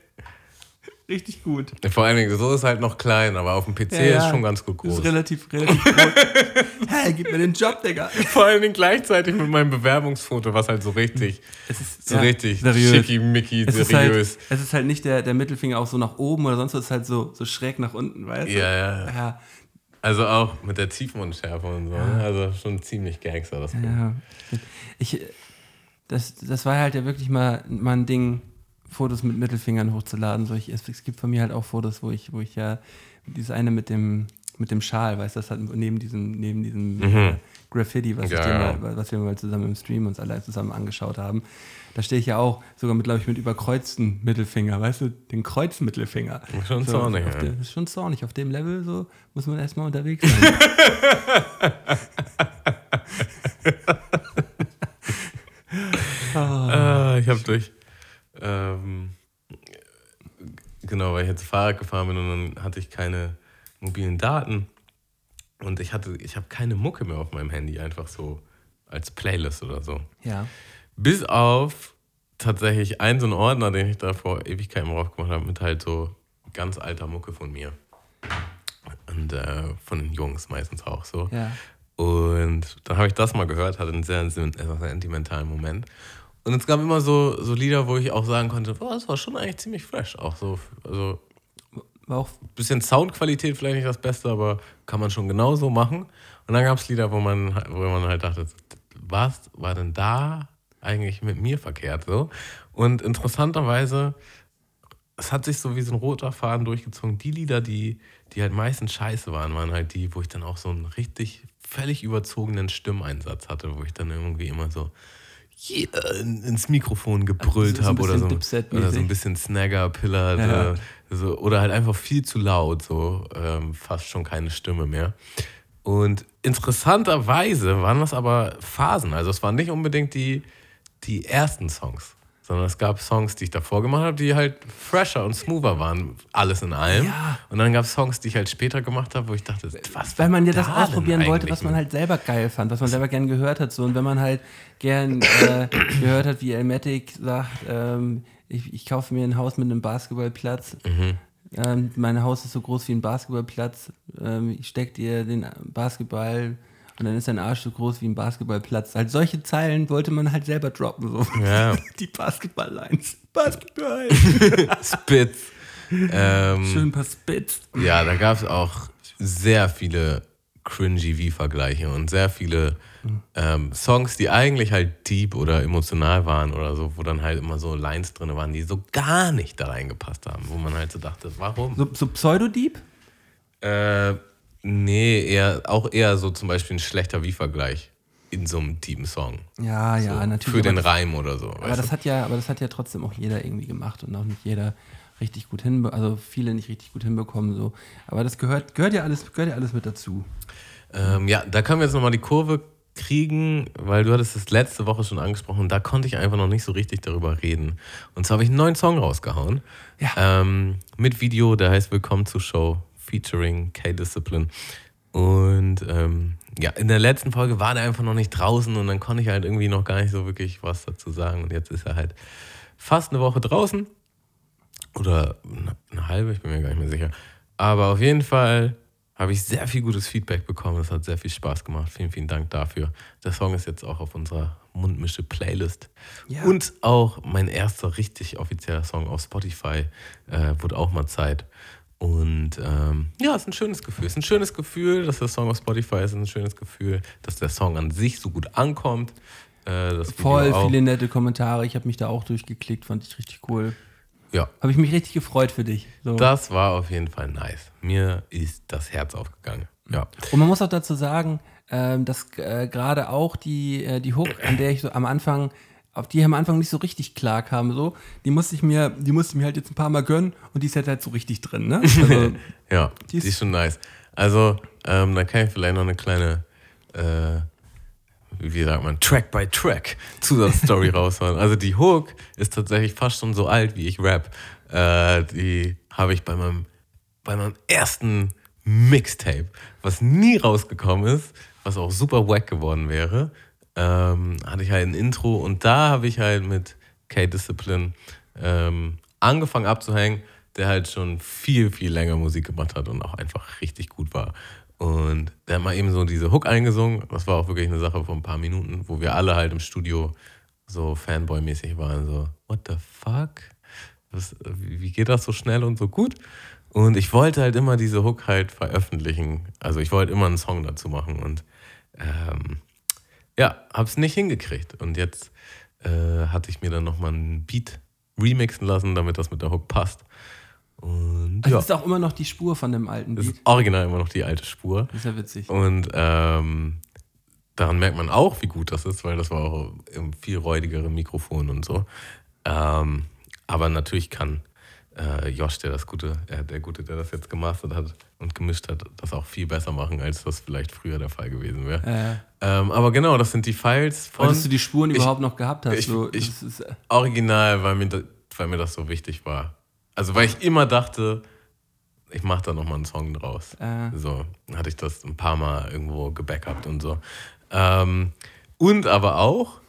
Richtig gut. Vor allen Dingen, so ist halt noch klein, aber auf dem PC Ja, ja. ist schon ganz gut groß. ist relativ, relativ groß. Hä, gib mir den Job, Digga. Vor allen Dingen gleichzeitig mit meinem Bewerbungsfoto, was halt so richtig, Es ist so ja, richtig seriös. schickimicki, Es ist, halt, seriös. es ist halt nicht der, der Mittelfinger auch so nach oben oder sonst was, es ist halt so, so schräg nach unten, weißt du? Ja, ja. Also auch mit der Tiefmundschärfe und so. ne? Also schon ziemlich Gangster, das Bild. ja. Ich, das, das war halt ja wirklich mal, mal ein Ding, Fotos mit Mittelfingern hochzuladen. So ich, es, es gibt von mir halt auch Fotos, wo ich, wo ich ja dieses eine mit dem, mit dem Schal, weißt du, das hat neben diesem, neben diesem äh, Graffiti, was, Ja, ja. mal, was wir mal zusammen im Stream uns alle zusammen angeschaut haben. Da stehe ich ja auch sogar mit, glaube ich, mit überkreuzten Mittelfinger, weißt du, den Kreuzmittelfinger. Schon so, zornig, ja. ist schon zornig. Auf dem Level so muss man erstmal unterwegs sein. Ah, ich habe durch. Ähm, genau, weil ich jetzt Fahrrad gefahren bin und dann hatte ich keine mobilen Daten. Und ich hatte, ich habe keine Mucke mehr auf meinem Handy, einfach so als Playlist oder so. ja. Bis auf tatsächlich einen so einen Ordner, den ich da vor Ewigkeiten drauf gemacht habe, mit halt so ganz alter Mucke von mir. Und äh, von den Jungs meistens auch so. Ja. Und dann habe ich das mal gehört, hatte einen sehr, äh, sentimentalen Moment. Und es gab immer so, so Lieder, wo ich auch sagen konnte, boah, das war schon eigentlich ziemlich fresh. Auch so, also War auch bisschen Soundqualität vielleicht nicht das Beste, aber kann man schon genauso machen. Und dann gab es Lieder, wo man, wo man halt dachte, was war denn da eigentlich mit mir verkehrt so? Und interessanterweise, es hat sich so wie so ein roter Faden durchgezogen. Die Lieder, die, die halt meistens scheiße waren, waren halt die, wo ich dann auch so einen richtig völlig überzogenen Stimmeinsatz hatte, wo ich dann irgendwie immer so yeah, in- ins Mikrofon gebrüllt habe oder so. Oder so ein bisschen Snagger, Pillar, Ja. äh, so, oder halt einfach viel zu laut, so ähm, fast schon keine Stimme mehr. Und interessanterweise waren das aber Phasen. Also es waren nicht unbedingt die, die ersten Songs, sondern es gab Songs, die ich davor gemacht habe, die halt fresher und smoother waren, alles in allem. Ja. Und dann gab es Songs, die ich halt später gemacht habe, wo ich dachte, was weil man ja das da ausprobieren wollte, was man halt selber geil fand, was man selber gern gehört hat. So. Und wenn man halt gern äh, gehört hat, wie Elmatic sagt, ähm, ich, ich kaufe mir ein Haus mit einem Basketballplatz. Mhm. Ähm, mein Haus ist so groß wie ein Basketballplatz. Ähm, ich steck dir den Basketball und dann ist dein Arsch so groß wie ein Basketballplatz. Halt solche Zeilen wollte man halt selber droppen. So. Ja. Die Basketball-Lines. Basketball. Spitz. ähm, Schön verspitzt. Ja, da gab es auch sehr viele cringy Wie-Vergleiche und sehr viele ähm, Songs, die eigentlich halt deep oder emotional waren oder so, wo dann halt immer so Lines drin waren, die so gar nicht da reingepasst haben, wo man halt so dachte, warum? So, so Pseudodieb? Äh, nee, eher, auch eher so zum Beispiel ein schlechter Wie-Vergleich in so einem tiefen Song. Ja, ja, so, natürlich. Für den aber- Reim oder so. Aber das du? hat ja, aber das hat ja trotzdem auch jeder irgendwie gemacht und auch nicht jeder richtig gut hinbe also viele nicht richtig gut hinbekommen so. Aber das gehört gehört ja alles gehört ja alles mit dazu. Ähm, ja, da können wir jetzt nochmal die Kurve kriegen, weil du hattest es letzte Woche schon angesprochen und da konnte ich einfach noch nicht so richtig darüber reden. Und zwar habe ich einen neuen Song rausgehauen. Ja. Ähm, mit Video, der heißt Willkommen zur Show, featuring K-Discipline. Und ähm, ja, in der letzten Folge war der einfach noch nicht draußen und dann konnte ich halt irgendwie noch gar nicht so wirklich was dazu sagen. Und jetzt ist er halt fast eine Woche draußen. Oder eine- eine halbe, ich bin mir gar nicht mehr sicher. Aber auf jeden Fall habe ich sehr viel gutes Feedback bekommen. Es hat sehr viel Spaß gemacht. Vielen, vielen Dank dafür. Der Song ist jetzt auch auf unserer Mundmische-Playlist. Ja. Und auch mein erster richtig offizieller Song auf Spotify. Äh, wurde auch mal Zeit. Und ähm, ja, es ist ein schönes Gefühl. Es ist ein schönes Gefühl, dass der Song auf Spotify ist. Es ist ein schönes Gefühl, dass der Song an sich so gut ankommt. Äh, Voll viele nette Kommentare. Ich habe mich da auch durchgeklickt, fand ich richtig cool. Ja, Habe ich mich richtig gefreut für dich. So. Das war auf jeden Fall nice. Mir ist das Herz aufgegangen. Ja. Und man muss auch dazu sagen, ähm, dass äh, gerade auch die, äh, die Hook, an der ich so am Anfang, auf die ich am Anfang nicht so richtig klar kam, so, die musste ich mir, die musste ich mir halt jetzt ein paar Mal gönnen und die ist halt, halt so richtig drin, ne? Also, Ja, Die die ist- ist, schon nice. Also, ähm, da kann ich vielleicht noch eine kleine, äh, wie sagt man, Track by Track Zusatzstory raushauen. Also die Hook ist tatsächlich fast schon so alt, wie ich rap. Äh, die habe ich bei meinem, bei meinem ersten Mixtape, was nie rausgekommen ist, was auch super wack geworden wäre, ähm, hatte ich halt ein Intro und da habe ich halt mit K-Discipline ähm, angefangen abzuhängen, der halt schon viel, viel länger Musik gemacht hat und auch einfach richtig gut war. Und der hat mal eben so diese Hook eingesungen. Das war auch wirklich eine Sache von ein paar Minuten, wo wir alle halt im Studio so Fanboy-mäßig waren. So, what the fuck? Wie wie geht das so schnell und so gut? Und ich wollte halt immer diese Hook halt veröffentlichen. Also ich wollte immer einen Song dazu machen und ähm, ja, hab's nicht hingekriegt. Und jetzt äh, hatte ich mir dann nochmal einen Beat remixen lassen, damit das mit der Hook passt. Und Also ja, Das ist auch immer noch die Spur von dem alten das Beat. ist original immer noch die alte Spur. Das ist ja witzig. Und ähm, daran merkt man auch, wie gut das ist, weil das war auch im viel räudigere Mikrofon und so. Ähm, aber natürlich kann äh, Josh, der das Gute, äh, der Gute, der das jetzt gemastert hat und gemischt hat, das auch viel besser machen, als das vielleicht früher der Fall gewesen wäre. Äh, Ähm, aber genau, das sind die Files von wolltest du die Spuren ich- überhaupt noch gehabt hast? ich- so, ich- das ist, äh, Original, weil mir, da, weil mir das so wichtig war. Also weil ich immer dachte, ich mache da nochmal einen Song draus. Äh. So hatte ich das ein paar Mal irgendwo gebackupt und so. Ähm, und aber auch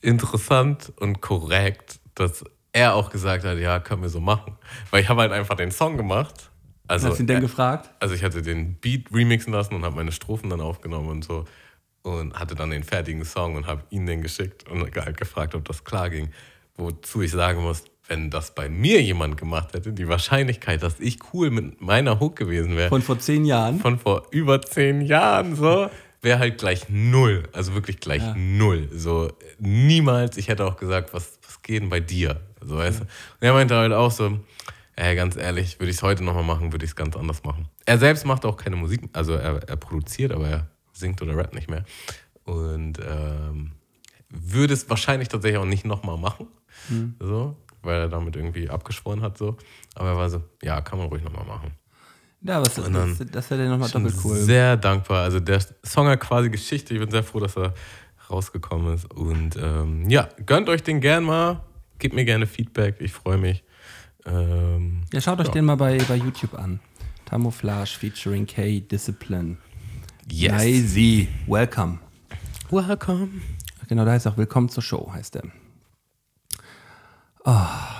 interessant und korrekt, dass er auch gesagt hat, ja, können wir so machen. Weil ich habe halt einfach den Song gemacht. Also, hast du ihn denn er- gefragt? also ich hatte den Beat remixen lassen und habe meine Strophen dann aufgenommen und so und hatte dann den fertigen Song und habe ihn den geschickt und halt gefragt, ob das klar ging. Wozu ich sagen muss, wenn das bei mir jemand gemacht hätte, die Wahrscheinlichkeit, dass ich cool mit meiner Hook gewesen wäre, Von vor zehn Jahren? von vor über zehn Jahren so, wäre halt gleich null. Also wirklich gleich null. So niemals, ich hätte auch gesagt, was, was geht denn bei dir? So, weißt du? Und er meinte halt auch so, ey, ganz ehrlich, würde ich es heute nochmal machen, würde ich es ganz anders machen. Er selbst macht auch keine Musik, also er, er produziert, aber er singt oder rappt nicht mehr. Und ähm, würde es wahrscheinlich tatsächlich auch nicht nochmal machen. So, weil er damit irgendwie abgeschworen hat. So. Aber er war so, ja, kann man ruhig nochmal machen. Ja, was, dann- das, das wäre dann nochmal doppelt cool. sehr dankbar. Also der Song hat quasi Geschichte. Ich bin sehr froh, dass er rausgekommen ist. Und ähm, ja, gönnt euch den gern mal. Gebt mir gerne Feedback. Ich freue mich. Ähm, Ja, schaut euch den mal bei, bei YouTube an. Camouflage featuring K Discipline. yes. Nice. Welcome. Welcome. Genau, da heißt auch Willkommen zur Show, heißt der. Ah.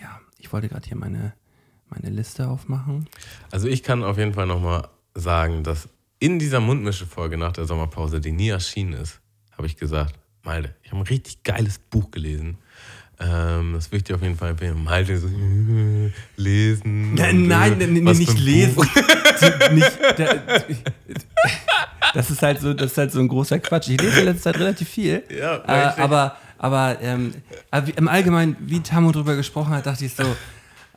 Ja, ich wollte gerade hier meine, meine Liste aufmachen. Also ich kann auf jeden Fall nochmal sagen, dass in dieser Mundmische-Folge nach der Sommerpause, die nie erschienen ist, habe ich gesagt, Malte, ich habe ein richtig geiles Buch gelesen. Ähm, das will ich dir auf jeden Fall empfehlen. Malte so, lesen. Nein, und, äh, nein, nein, nein, was nicht für ein lesen. Nicht, der, das, ist halt so, das ist halt so ein großer Quatsch. Ich lese in letzter Zeit relativ viel. Ja, äh, aber aber ähm, im Allgemeinen, wie Tamu drüber gesprochen hat, dachte ich so,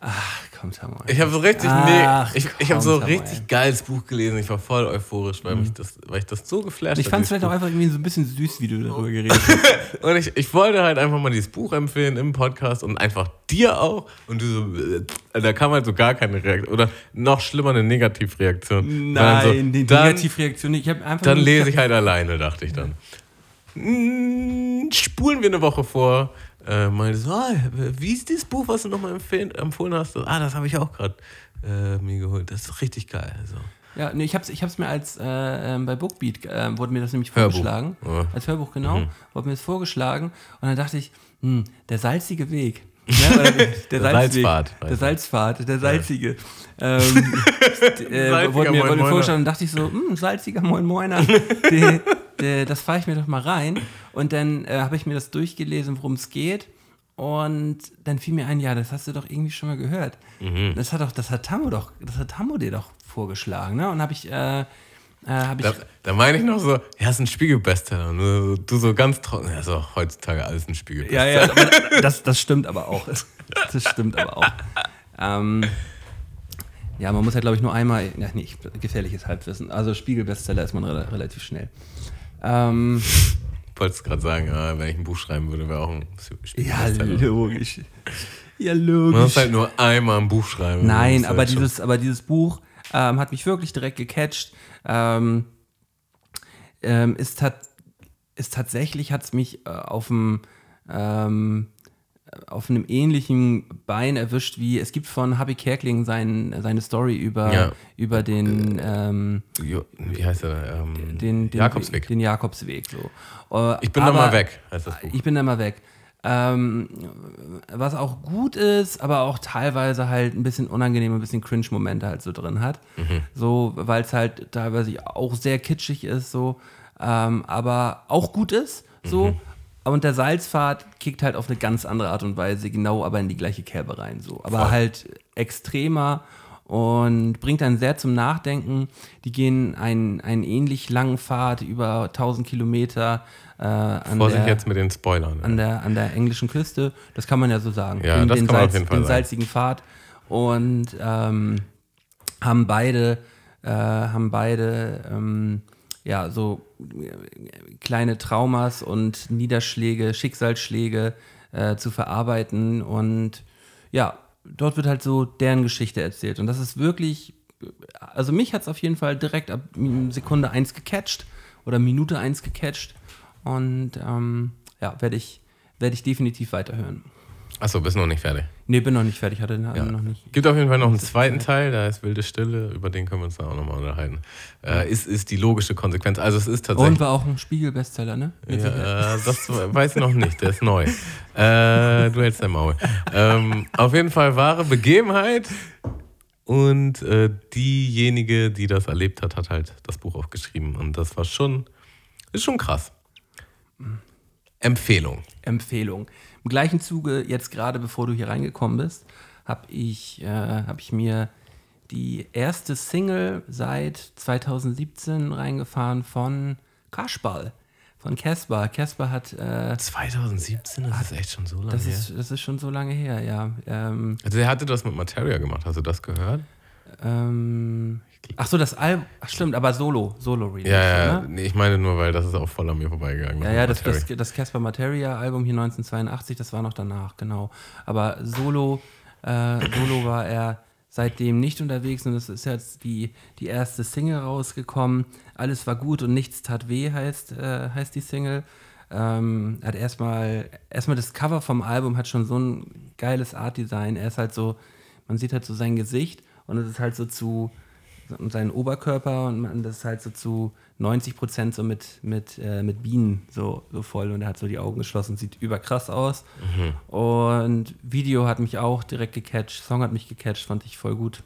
ach komm Tamu. Ich habe so richtig, Ach, nee, ich, ich habe so Samuel. richtig geiles Buch gelesen. Ich war voll euphorisch, weil, mich das, weil ich das so geflasht Ich fand es vielleicht auch einfach irgendwie so ein bisschen süß, wie du darüber geredet hast. Und ich, ich wollte halt einfach mal dieses Buch empfehlen im Podcast und einfach dir auch. Und du so, äh, da kam halt so gar keine Reaktion. Oder noch schlimmer, eine Negativreaktion. Dann so, Nein, die Negativreaktion. nicht. Ich habe einfach dann lese ich halt alleine, dachte ich dann. Mm, Spulen wir eine Woche vor. Äh, meinte so, ah, wie ist dieses Buch, was du nochmal empfohlen hast? Ah, das habe ich auch gerade äh, mir geholt. Das ist richtig geil. So. Ja, nee, ich hab's, ich hab's mir als, äh, ähm, bei Bookbeat, äh, wurde mir das nämlich Hörbuch. vorgeschlagen. Ja. Als Hörbuch, genau. Wurde mir das vorgeschlagen. Und dann dachte ich, hm, der salzige Weg. Ja, der, der Salzpfad, Der. Salzpfad, der salzige. Ähm, äh, wurde mir, Moiner. vorgeschlagen und dachte ich so, hm, salziger Moin Moiner. der, der, das fahre ich mir doch mal rein. Und dann äh, habe ich mir das durchgelesen, worum es geht. Und dann fiel mir ein, ja, das hast du doch irgendwie schon mal gehört. Mhm. Das hat doch, das hat Tammo doch, das hat Tammo dir doch vorgeschlagen, ne? Und habe ich, äh, äh, ich, Da, da meine ich noch so, ja, ist ein Spiegelbestseller. Du, du so ganz trocken. Ja, ist auch heutzutage alles ein Spiegelbestseller. ja, ja, das, das stimmt aber auch. Das stimmt aber auch. Ähm, ja, man muss ja, glaube ich, nur einmal, ja, nee, gefährliches Halbwissen. Also Spiegelbestseller ist man rela- relativ schnell. Ähm, Wolltest gerade sagen, ja, wenn ich ein Buch schreiben würde, wäre auch ein ja, Spiegelbestseller. logisch. Ja, Man logisch. muss halt nur einmal ein Buch schreiben. Nein, aber halt schon- dieses, aber dieses Buch ähm, hat mich wirklich direkt gecatcht. Ähm, ähm, ist, tat, ist tatsächlich, hat es mich äh, auf dem ähm, auf einem ähnlichen Bein erwischt wie es gibt von Happy Kerkling sein, seine Story über, Ja. über den, ähm, Jo, wie heißt er? Ähm, den, den Jakobsweg. Den Jakobsweg. So. Äh, ich bin da mal weg, heißt das Buch. ich bin da mal weg. Ähm, was auch gut ist, aber auch teilweise halt ein bisschen unangenehme, ein bisschen Cringe-Momente halt so drin hat. Mhm. So, weil es halt teilweise auch sehr kitschig ist, so, ähm, aber auch gut ist, so. Mhm. Und der Salzpfad kickt halt auf eine ganz andere Art und Weise, genau aber in die gleiche Kerbe rein, so. Aber Voll. halt extremer und bringt dann sehr zum Nachdenken. Die gehen einen, einen ähnlich langen Pfad über 1000 Kilometer äh, an, Vorsicht der, jetzt mit den Spoilern. an, der, an der englischen Küste. Das kann man ja so sagen. Ja, den, das den kann man auf jeden Fall den salzigen Pfad. Und ähm, haben beide, äh, haben beide ähm, ja, so äh, kleine Traumas und Niederschläge, Schicksalsschläge äh, zu verarbeiten. Und ja, dort wird halt so deren Geschichte erzählt. Und das ist wirklich, also mich hat es auf jeden Fall direkt ab Sekunde 1 gecatcht oder Minute 1 gecatcht. Und ähm, ja, werde ich, werd ich definitiv weiterhören. Achso, bist noch nicht fertig. Nee, bin noch nicht fertig, hatte den Ja. noch nicht. Gibt auf jeden Fall noch einen zweiten Teil, da ist Wilde Stille, über den können wir uns dann auch nochmal unterhalten. Äh, ist, ist die logische Konsequenz. Also es ist Und tatsächlich. war auch ein Spiegel-Bestseller, ne? Mit. Ja, äh, das weiß ich noch nicht, der ist neu. Äh, du hältst dein Maul. Ähm, auf jeden Fall wahre Begebenheit. Und äh, diejenige, die das erlebt hat, hat halt das Buch auch geschrieben. Und das war schon, ist schon krass. Empfehlung. Empfehlung. Im gleichen Zuge, jetzt gerade bevor du hier reingekommen bist, habe ich, äh, hab ich mir die erste Single seit 2017 reingefahren von Kaschball, von Casper. Casper hat, äh, 2017, das ist echt schon so lange das, her. ist, das ist schon so lange her, ja. Ähm, Also er hatte das mit Materia gemacht, hast du das gehört? ähm, ach so, das Album, ach stimmt, aber Solo, Solo-Release. Ja, ja, ne? nee, ich meine nur, weil das ist auch voll an mir vorbeigegangen. Ja, ja, das, das, das Casper Materia Album hier 1982, das war noch danach, genau. Aber Solo, äh, Solo war er seitdem nicht unterwegs und es ist jetzt die, die erste Single rausgekommen. Alles war gut und nichts tat weh, heißt, äh, heißt die Single. Ähm, hat erstmal, erstmal das Cover vom Album hat schon so ein geiles Art-Design. Er ist halt so, man sieht halt so sein Gesicht und es ist halt so zu, seinen Oberkörper und man, das ist halt so zu 90 Prozent so mit, mit, äh, mit Bienen so, so voll und er hat so die Augen geschlossen, sieht überkrass aus. Und Video hat mich auch direkt gecatcht, Song hat mich gecatcht, fand ich voll gut.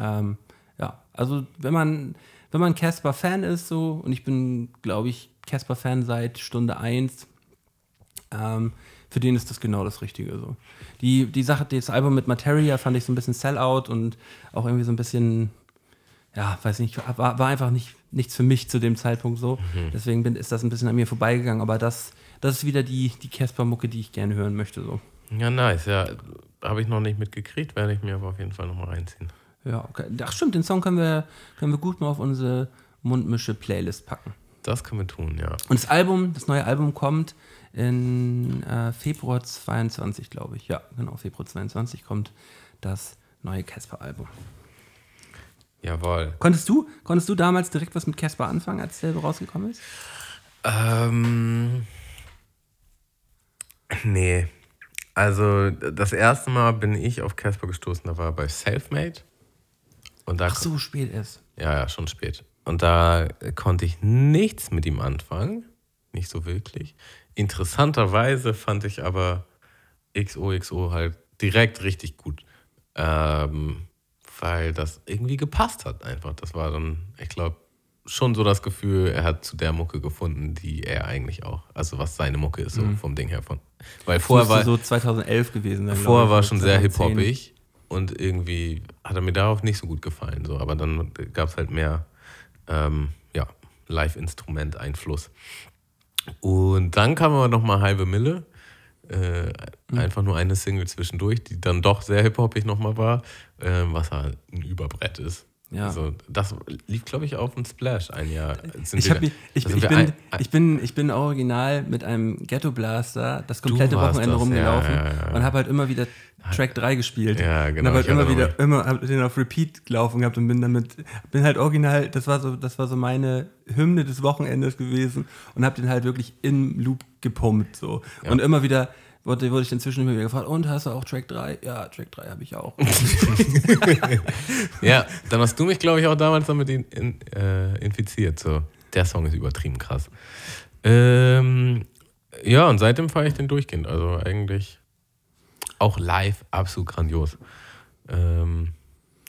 Ähm, ja, also wenn man, wenn man Casper-Fan ist so, und ich bin, glaube ich, Casper-Fan seit Stunde 1, ähm, für den ist das genau das Richtige. So. Die, die Sache, das Album mit Materia fand ich so ein bisschen Sellout und auch irgendwie so ein bisschen, ja, weiß nicht, war, war einfach nicht, nichts für mich zu dem Zeitpunkt so. Deswegen bin, ist das ein bisschen an mir vorbeigegangen, aber das, das ist wieder die, die Casper-Mucke, die ich gerne hören möchte. So. Ja, nice, ja. Habe ich noch nicht mitgekriegt, werde ich mir aber auf jeden Fall nochmal reinziehen. Ja, okay. Ach stimmt, den Song können wir, können wir gut mal auf unsere Mundmische-Playlist packen. Das können wir tun, ja. Und das Album, das neue Album kommt in äh, Februar 22, glaube ich. Ja, genau, Februar 22 kommt das neue Casper-Album. Jawohl. Konntest du, konntest du damals direkt was mit Casper anfangen, als der rausgekommen ist? Ähm, nee. Also, das erste Mal bin ich auf Casper gestoßen, da war er bei Selfmade. Und da Ach so spät ist. Ja, ja, schon spät. Und da konnte ich nichts mit ihm anfangen. Nicht so wirklich. Interessanterweise fand ich aber XOXO halt direkt richtig gut. Ähm, weil das irgendwie gepasst hat einfach. Das war dann, ich glaube, schon so das Gefühl, er hat zu der Mucke gefunden, die er eigentlich auch, also was seine Mucke ist, so vom Ding her von. Weil vorher war, so 2011 gewesen. Sein, Vorher war schon sehr 2010. hip-hoppig und irgendwie hat er mir darauf nicht so gut gefallen. So. Aber dann gab es halt mehr ähm, ja, Live-Instrument-Einfluss. Und dann kam aber nochmal halbe Mille. Äh, Einfach nur eine Single zwischendurch, die dann doch sehr hip-hoppig nochmal war, äh, was halt ein Überbrett ist. Ja. Also das lief, glaube ich, auf dem Splash ein Jahr. Ich, wir- mich- ich, ich, bin, ein- ein- ich, bin, ich bin original mit einem Ghetto Blaster das komplette Wochenende das, rumgelaufen ja, ja, und habe halt immer wieder Track 3 gespielt. Ja, genau, Und habe halt immer wieder, immer hab den auf Repeat gelaufen gehabt und bin damit, bin halt original, das war so, das war so meine Hymne des Wochenendes gewesen und habe den halt wirklich im Loop gepumpt so. Und immer wieder wurde, wurde ich inzwischen immer wieder gefragt, und hast du auch Track 3? Ja, Track 3 habe ich auch. Ja, dann hast du mich, glaube ich, auch damals damit in, in, äh, infiziert. So, der Song ist übertrieben krass. Ähm, ja, und seitdem fahre ich den durchgehend. Also eigentlich auch live absolut grandios. Ähm,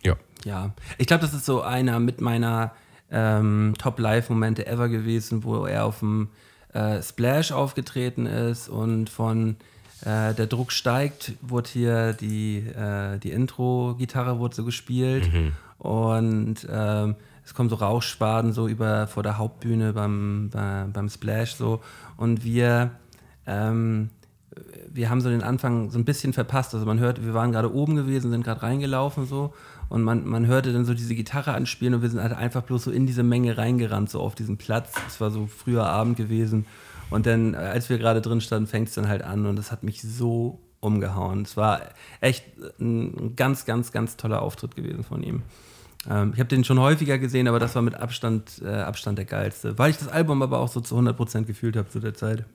ja. Ja, ich glaube, das ist so einer mit meiner ähm, Top-Live-Momente ever gewesen, wo er auf dem äh, Splash aufgetreten ist und von äh, der Druck steigt, wurde hier die, äh, die Intro-Gitarre wurde so gespielt. Und ähm, es kommen so Rauchschwaden so über vor der Hauptbühne beim, bei, beim Splash so. Und wir ähm, wir haben so den Anfang so ein bisschen verpasst. Also man hört, wir waren gerade oben gewesen, sind gerade reingelaufen so. Und man, man hörte dann so diese Gitarre anspielen und wir sind halt einfach bloß so in diese Menge reingerannt, so auf diesen Platz. Es war so früher Abend gewesen und dann, äh, als wir gerade drin standen, fängt es dann halt an und das hat mich so umgehauen. Es war echt ein ganz, ganz, ganz toller Auftritt gewesen von ihm. Ähm, ich habe den schon häufiger gesehen, aber das war mit Abstand, äh, Abstand der geilste, weil ich das Album aber auch so zu 100% gefühlt habe zu der Zeit.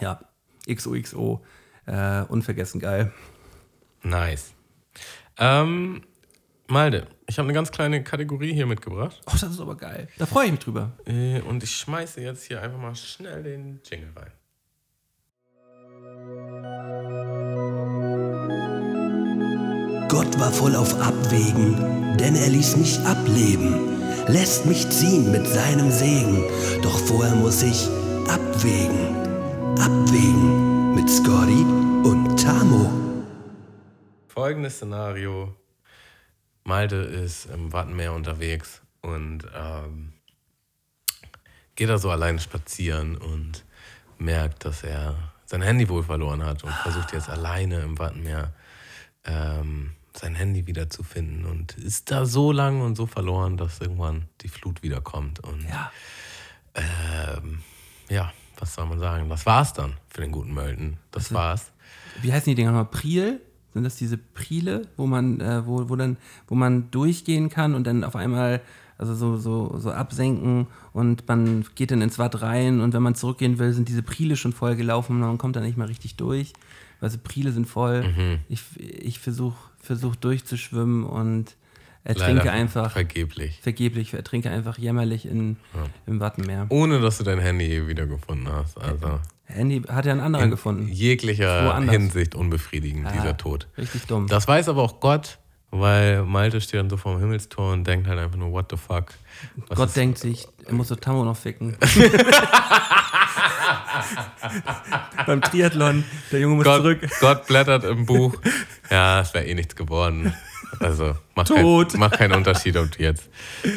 Ja, XOXO, äh, unvergessen geil. Nice. Ähm, Malde, ich habe eine ganz kleine Kategorie hier mitgebracht. Oh, das ist aber geil. Da freue ich mich drüber. Äh, Und ich schmeiße jetzt hier einfach mal schnell den Jingle rein. Gott war voll auf Abwägen, denn er ließ mich ableben, lässt mich ziehen mit seinem Segen. Doch vorher muss ich abwägen, abwägen mit Scotty und Tamo. Folgendes Szenario. Malte ist im Wattenmeer unterwegs und ähm, geht da so alleine spazieren und merkt, dass er sein Handy wohl verloren hat und versucht jetzt alleine im Wattenmeer ähm, sein Handy wiederzufinden und ist da so lang und so verloren, dass irgendwann die Flut wiederkommt. Und Ja. ähm, ja, was soll man sagen? Das war's dann für den guten Mölten. Das war's. Wie heißen die Dinger nochmal? Priel? Sind das diese Priele, wo man, äh, wo, wo dann, wo man durchgehen kann und dann auf einmal, also so, so, so absenken und man geht dann ins Watt rein und wenn man zurückgehen will, sind diese Priele schon voll gelaufen und man kommt da nicht mehr richtig durch. Also Priele sind voll. Mhm. Ich, ich versuche versuch durchzuschwimmen und ertrinke Leider einfach Vergeblich. vergeblich, ertrinke einfach jämmerlich in, im Wattenmeer. Ohne dass du dein Handy wiedergefunden hast. Also Handy hat ja ein anderer in gefunden. jeglicher. Hinsicht unbefriedigend, Ah, dieser Tod. Richtig dumm. Das weiß aber auch Gott, weil Malte steht dann so vorm Himmelstor und denkt halt einfach nur, what the fuck. Was Gott denkt sich, er muss so Tammo noch ficken. Beim Triathlon, der Junge muss Gott, zurück. Gott blättert im Buch. Ja, es wäre eh nichts geworden. Also mach, Tot. Kein, mach keinen Unterschied, ob du jetzt.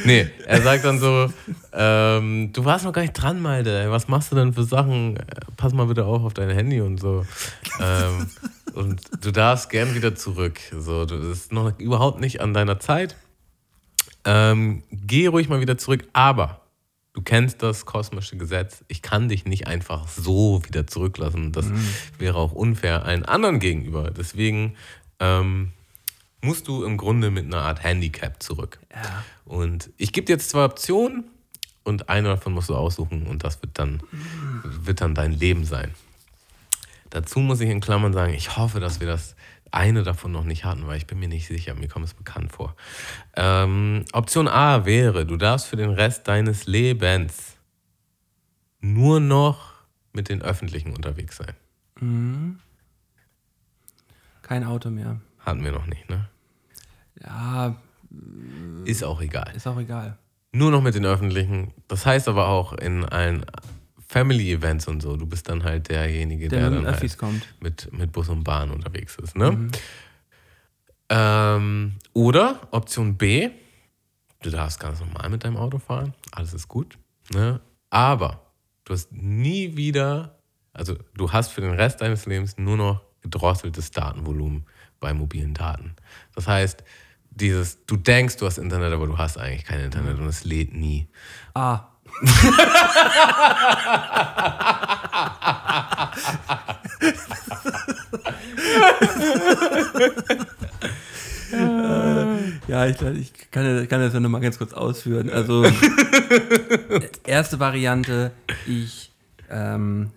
Nee, er sagt dann so, ähm, du warst noch gar nicht dran, Malte. Was machst du denn für Sachen? Äh, Pass mal bitte auf auf dein Handy und so. Ähm, und du darfst gern wieder zurück. So, du das ist noch überhaupt nicht an deiner Zeit. Ähm, geh ruhig mal wieder zurück, aber du kennst das kosmische Gesetz. Ich kann dich nicht einfach so wieder zurücklassen. Das wäre auch unfair allen anderen gegenüber. Deswegen ähm, musst du im Grunde mit einer Art Handicap zurück. Ja. Und ich gebe dir jetzt zwei Optionen und eine davon musst du aussuchen und das wird dann, wird dann dein Leben sein. Dazu muss ich in Klammern sagen, ich hoffe, dass wir das eine davon noch nicht hatten, weil ich bin mir nicht sicher, mir kommt es bekannt vor. Ähm, Option A wäre, du darfst für den Rest deines Lebens nur noch mit den Öffentlichen unterwegs sein. Kein Auto mehr. Hatten wir noch nicht, ne? Ja, Ist auch egal. ist auch egal. Nur noch mit den Öffentlichen. Das heißt aber auch in allen Family-Events und so. Du bist dann halt derjenige, Der der, dann halt kommt. mit, mit Bus und Bahn unterwegs ist. Ne? Ähm, oder Option B, du darfst ganz normal mit deinem Auto fahren, alles ist gut. Ne? Aber du hast nie wieder, also du hast für den Rest deines Lebens nur noch gedrosseltes Datenvolumen bei mobilen Daten. Das heißt, dieses, du denkst, du hast Internet, aber du hast eigentlich kein Internet und es lädt nie. Ah. Ja, ich, ich kann, kann das ja nochmal ganz kurz ausführen. Also, erste Variante, ich ähm,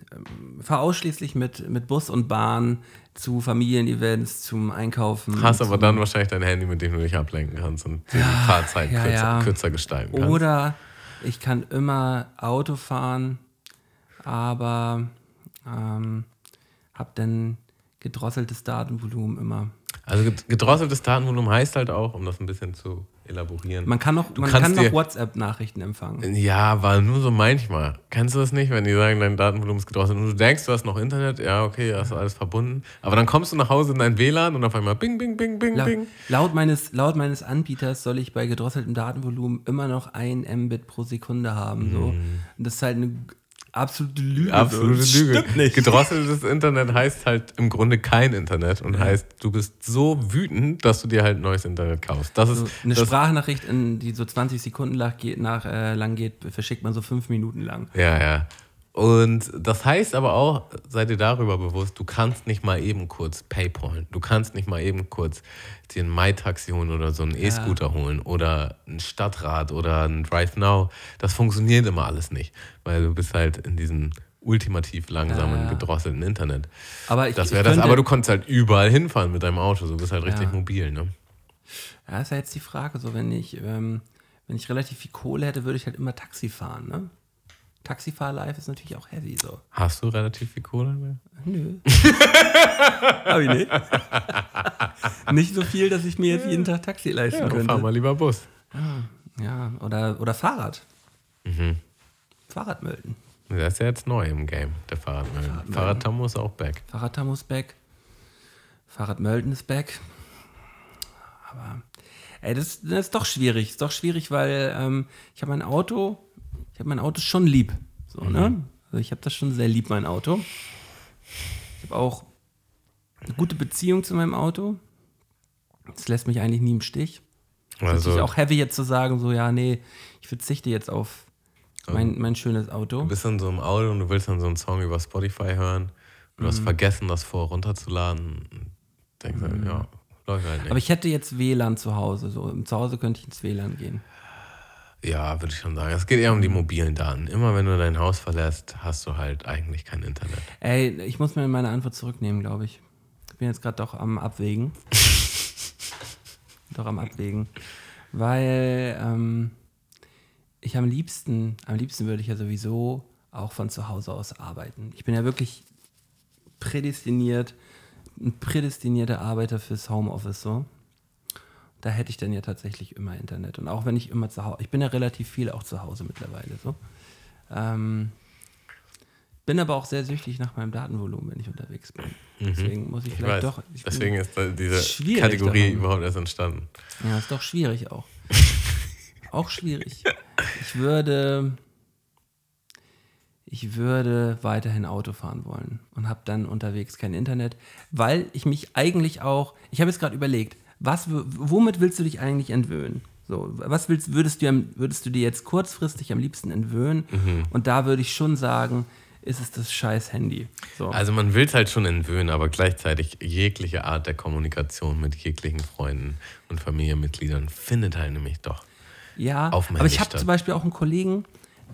fahre ausschließlich mit, mit Bus und Bahn zu Familienevents, zum Einkaufen. Hast aber dann wahrscheinlich dein Handy, mit dem du dich ablenken kannst und die Fahrzeit ja, kürzer, ja. kürzer gestalten kannst. Oder ich kann immer Auto fahren, aber ähm, habe dann gedrosseltes Datenvolumen immer. Also ged- gedrosseltes Datenvolumen heißt halt auch, um das ein bisschen zu elaborieren. Man kann noch, Du man kannst kann noch WhatsApp-Nachrichten empfangen. Ja, aber nur so manchmal. Kennst du das nicht, wenn die sagen, dein Datenvolumen ist gedrosselt und du denkst, du hast noch Internet? Ja, okay, hast du alles verbunden. Aber dann kommst du nach Hause in dein WLAN und auf einmal bing, bing, bing, bing, La bing. laut, meines, laut meines Anbieters soll ich bei gedrosseltem Datenvolumen immer noch ein Mbit pro Sekunde haben. So. Und das ist halt eine absolute Lüge. Absolute so. Lüge. Stimmt nicht. Gedrosseltes Internet heißt halt im Grunde kein Internet und heißt, du bist so wütend, dass du dir halt neues Internet kaufst. Das ist So eine das, Sprachnachricht, in, die so 20 Sekunden lang geht, nach, äh, lang geht, verschickt man so fünf Minuten lang. Ja, ja. Und das heißt aber auch, sei dir darüber bewusst, du kannst nicht mal eben kurz Paypal, du kannst nicht mal eben kurz dir ein MyTaxi holen oder so einen E-Scooter holen oder ein Stadtrad oder ein Drive Now. Das funktioniert immer alles nicht, weil du bist halt in diesem ultimativ langsamen, Ja. gedrosselten Internet. Aber ich, Das wäre das, aber du konntest halt überall hinfahren mit deinem Auto, du bist halt richtig Ja. mobil, ne? Ja, ist ja jetzt die Frage, so wenn ich, ähm, wenn ich relativ viel Kohle hätte, würde ich halt immer Taxi fahren, ne? Taxifahr-Life ist natürlich auch heavy, so. Hast du relativ viel Kohle mehr? Nö. Hab ich nicht. nicht so viel, dass ich mir jetzt jeden Tag Taxi leisten Ja, dann fahr könnte. mal lieber Bus. Ja, oder, oder Fahrrad. Mhm. Fahrradmelden. Der ist ja jetzt neu im Game, der Fahrradmüll. Fahrradtammo ist auch back. Fahrradtammo ist back. Fahrradmelden ist back. Aber, ey, das, das ist doch schwierig. Ist doch schwierig, weil ähm, ich habe mein Auto, ich habe mein Auto schon lieb. So, ne? Also ich habe das schon sehr lieb, mein Auto. Ich habe auch eine gute Beziehung zu meinem Auto. Das lässt mich eigentlich nie im Stich. Das ist Also, natürlich auch heavy jetzt zu sagen, so, ja, nee, ich verzichte jetzt auf mein, mein schönes Auto. du bist in so einem Auto und du willst dann so einen Song über Spotify hören. Und du Mhm. hast vergessen, das vor runterzuladen. Denkst halt, ja, läuft halt nicht. Aber ich hätte jetzt WLAN zu Hause. So, zu Hause könnte ich ins WLAN gehen. Ja, würde ich schon sagen. Es geht eher um die mobilen Daten. Immer wenn du dein Haus verlässt, hast du halt eigentlich kein Internet. Ey, ich muss mir meine Antwort zurücknehmen, glaube ich. Ich bin jetzt gerade doch am Abwägen. doch am Abwägen. Weil ähm, ich am liebsten, am liebsten würde ich ja sowieso auch von zu Hause aus arbeiten. Ich bin ja wirklich prädestiniert, ein prädestinierter Arbeiter fürs Homeoffice so. Da hätte ich dann ja tatsächlich immer Internet. Und auch wenn ich immer zu Hause, ich bin ja relativ viel auch zu Hause mittlerweile so. Ähm, bin aber auch sehr süchtig nach meinem Datenvolumen, wenn ich unterwegs bin. Deswegen muss ich Ich vielleicht weiß. doch. Ich Deswegen ist diese Kategorie daran. überhaupt erst entstanden. Ja, ist doch schwierig auch. auch schwierig. Ich würde, ich würde weiterhin Auto fahren wollen und habe dann unterwegs kein Internet, weil ich mich eigentlich auch, ich habe jetzt gerade überlegt, was, womit willst du dich eigentlich entwöhnen? So, was willst, würdest, du, am- würdest du dir jetzt kurzfristig am liebsten entwöhnen? Und da würde ich schon sagen, ist es das scheiß Handy. So. Also man will es halt schon entwöhnen, aber gleichzeitig jegliche Art der Kommunikation mit jeglichen Freunden und Familienmitgliedern findet halt nämlich doch. Ja, auf aber ich habe zum Beispiel auch einen Kollegen,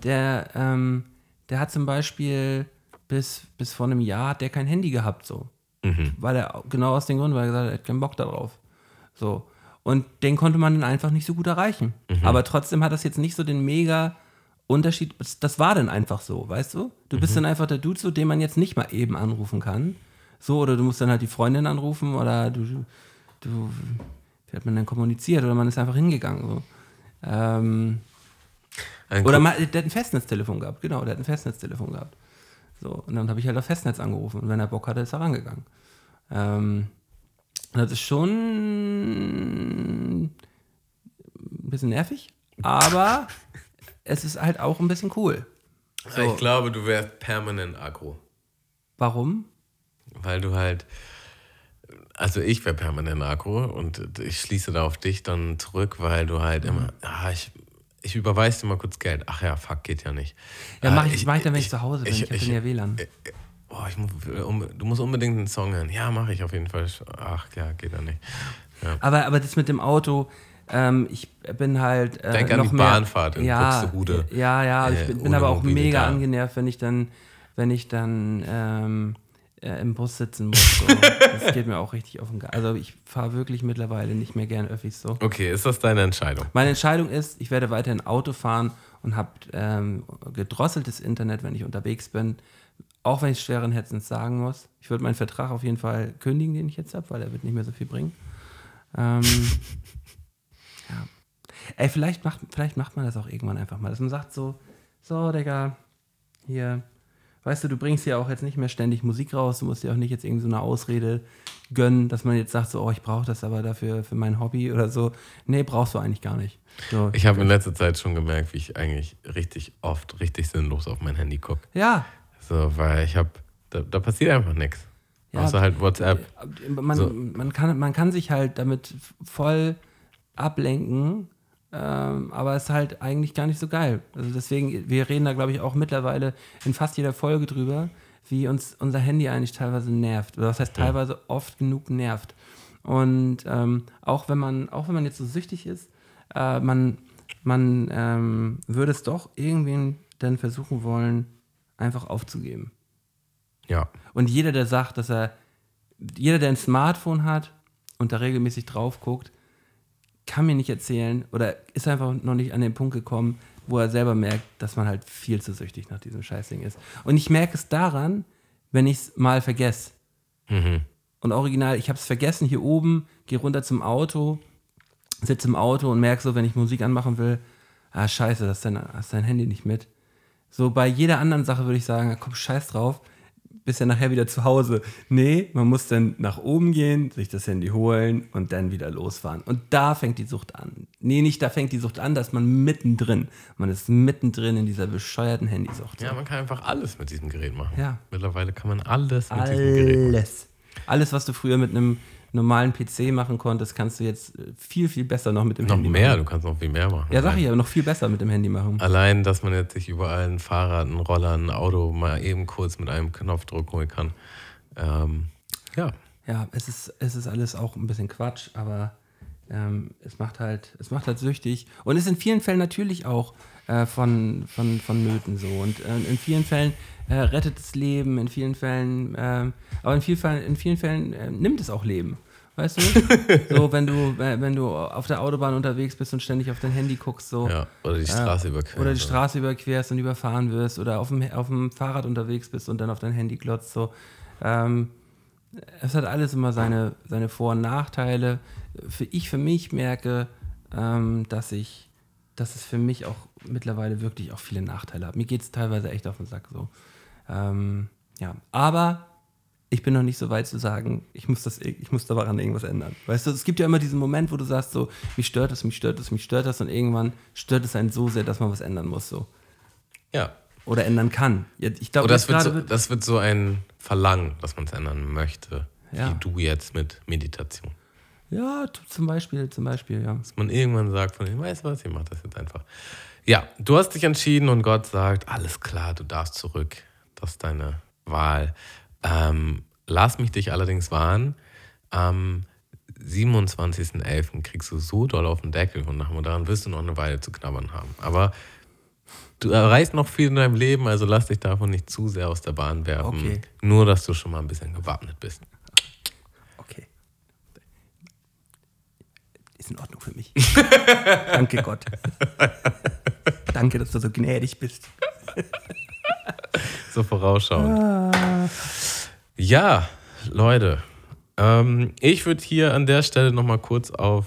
der, ähm, der hat zum Beispiel bis, bis vor einem Jahr hat der kein Handy gehabt, so. Mhm. Weil er, genau aus dem Grund, weil er gesagt hat, er hat keinen Bock darauf. So. Und den konnte man dann einfach nicht so gut erreichen. Mhm. Aber trotzdem hat das jetzt nicht so den mega Unterschied. Das- war dann einfach so, weißt du? Du Mhm. bist dann einfach der Dude, so, den man jetzt nicht mal eben anrufen kann. So, oder du musst dann halt die Freundin anrufen oder du, du wie hat man dann kommuniziert oder man ist einfach hingegangen. So. Ähm, Ein oder mal, der hat ein Festnetztelefon gehabt, genau, der hat ein Festnetztelefon gehabt. So, und dann habe ich halt auf Festnetz angerufen und wenn er Bock hatte, ist er rangegangen. Ähm, das ist schon ein bisschen nervig, aber es ist halt auch ein bisschen cool. Ich glaube, du wärst permanent aggro. Warum? Weil du halt, also ich wäre permanent aggro und ich schließe da auf dich dann zurück, weil du halt immer, ah, ich, ich überweise dir mal kurz Geld. Ach ja, fuck, geht ja nicht. Ja, mach ich, mach ich dann, wenn ich, zu Hause bin. Ich, hab dann ja WLAN. Oh, ich muss, um, du musst unbedingt einen Song hören. Ja, mache ich auf jeden Fall. Ach ja, geht ja nicht. Aber, aber das mit dem Auto, ähm, ich bin halt. Äh, Denk an noch die mehr, Bahnfahrt in ja, Buxtehude. Ja, ja, Äh, ich bin, bin ohne aber auch mobile mega angenervt, wenn ich dann, wenn ich dann ähm, äh, im Bus sitzen muss. So. das geht mir auch richtig auf den Geist. Also ich fahre wirklich mittlerweile nicht mehr gern Öffis so. Okay, ist das deine Entscheidung? Meine Entscheidung ist, ich werde weiterhin Auto fahren und habe ähm, gedrosseltes Internet, wenn ich unterwegs bin. Auch wenn ich schweren Herzens sagen muss. Ich würde meinen Vertrag auf jeden Fall kündigen, den ich jetzt habe, weil er wird nicht mehr so viel bringen. Ähm, ja. Ey, vielleicht macht, vielleicht macht man das auch irgendwann einfach mal, dass man sagt so, so, Digga, hier, weißt du, du bringst ja auch jetzt nicht mehr ständig Musik raus, du musst dir auch nicht jetzt irgendwie so eine Ausrede gönnen, dass man jetzt sagt so, oh, ich brauche das aber dafür für mein Hobby oder so. Nee, brauchst du eigentlich gar nicht. So. Ich habe in letzter Zeit schon gemerkt, wie ich eigentlich richtig oft, richtig sinnlos auf mein Handy gucke. Ja, So, weil ich habe, da, da passiert einfach nichts. Ja, Außer halt WhatsApp. man, So. man, kann, man kann sich halt damit voll ablenken, ähm, aber es ist halt eigentlich gar nicht so geil. Also deswegen, wir reden da, glaube ich, auch mittlerweile in fast jeder Folge drüber, wie uns unser Handy eigentlich teilweise nervt. Oder was heißt teilweise oft genug nervt. Und ähm, auch wenn man, auch wenn man jetzt so süchtig ist, äh, man, man ähm, würde es doch irgendwie dann versuchen wollen, einfach aufzugeben. Ja. Und jeder, der sagt, dass er, jeder, der ein Smartphone hat und da regelmäßig drauf guckt, kann mir nicht erzählen oder ist einfach noch nicht an den Punkt gekommen, wo er selber merkt, dass man halt viel zu süchtig nach diesem Scheißding ist. Und ich merke es daran, wenn ich es mal vergesse. Und original, ich habe es vergessen hier oben, gehe runter zum Auto, sitze im Auto und merke so, wenn ich Musik anmachen will, ah scheiße, das ist dein, hast dein Handy nicht mit. So bei jeder anderen Sache würde ich sagen, komm, scheiß drauf, bist ja nachher wieder zu Hause. Nee, man muss dann nach oben gehen, sich das Handy holen und dann wieder losfahren. Und da fängt die Sucht an. Nee, nicht da fängt die Sucht an, da ist man mittendrin. Man ist mittendrin in dieser bescheuerten Handysucht. Ja, man kann einfach alles mit diesem Gerät machen. Ja. Mittlerweile kann man alles mit diesem Gerät machen. Alles. Alles, was du früher mit einem normalen PC machen konntest, kannst du jetzt äh, viel, viel besser noch mit dem Noch Handy mehr, machen. du kannst noch viel mehr machen. Ja, sag ich ja, noch viel besser mit dem Handy machen. Allein, dass man jetzt sich überall ein Fahrrad, ein Roller, ein Auto mal eben kurz mit einem Knopfdruck holen kann. Ähm, ja. Ja, es ist, es ist alles auch ein bisschen Quatsch, aber ähm, es macht halt, es macht halt süchtig und ist in vielen Fällen natürlich auch äh, von, von, von Nöten so. Und äh, in vielen Fällen äh, rettet es Leben, in vielen Fällen, ähm, aber in vielen Fällen, in vielen Fällen äh, nimmt es auch Leben. Weißt du? so, wenn du, wenn du auf der Autobahn unterwegs bist und ständig auf dein Handy guckst, so. ja. Oder die Straße überqueren. Oder die Straße überquerst und überfahren wirst oder auf dem, auf dem Fahrrad unterwegs bist und dann auf dein Handy glotzt. So. Ähm, es hat alles immer seine, seine Vor- und Nachteile. Für ich für mich merke, ähm, dass ich, dass es für mich auch mittlerweile wirklich auch viele Nachteile hat. Mir geht es teilweise echt auf den Sack so. Ähm, ja, aber ich bin noch nicht so weit zu sagen, ich muss, das, ich muss daran irgendwas ändern. Weißt du, es gibt ja immer diesen Moment, wo du sagst so, mich stört das, mich stört das, mich stört das und irgendwann stört es einen so sehr, dass man was ändern muss so. Ja. Oder ändern kann. Ich glaube, Oder das jetzt wird, so, wird, das wird so ein Verlangen, dass man es ändern möchte. Ja. Wie du jetzt mit Meditation. ja, zum Beispiel, zum Beispiel, ja. Dass man irgendwann sagt von ihm, weißt du was, ich mach das jetzt einfach. Ja, du hast dich entschieden und Gott sagt, alles klar, du darfst zurück. Das ist deine Wahl. Ähm, lass mich dich allerdings warnen. Am 27.11. kriegst du so doll auf den Deckel und nach daran wirst du noch eine Weile zu knabbern haben. Aber du erreichst noch viel in deinem Leben, also lass dich davon nicht zu sehr aus der Bahn werfen. Okay. Nur, dass du schon mal ein bisschen gewappnet bist. Okay. Ist in Ordnung für mich. Danke Gott. Danke, dass du so gnädig bist. So vorausschauend. Ja, Leute. Ähm, ich würde hier an der Stelle nochmal kurz auf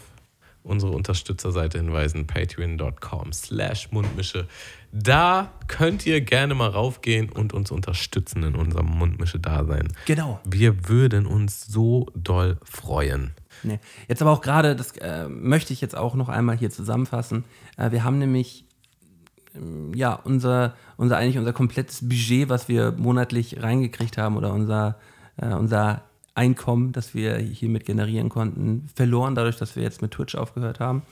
unsere Unterstützerseite hinweisen, patreon.com slash Mundmische. Da könnt ihr gerne mal raufgehen und uns unterstützen in unserem Mundmische-Dasein. Genau. Wir würden uns so doll freuen. Nee. Jetzt aber auch gerade, das äh, möchte ich jetzt auch noch einmal hier zusammenfassen. Äh, wir haben nämlich ja unser, unser eigentlich unser komplettes Budget, was wir monatlich reingekriegt haben oder unser, äh, unser Einkommen, das wir hiermit generieren konnten, verloren, dadurch, dass wir jetzt mit Twitch aufgehört haben.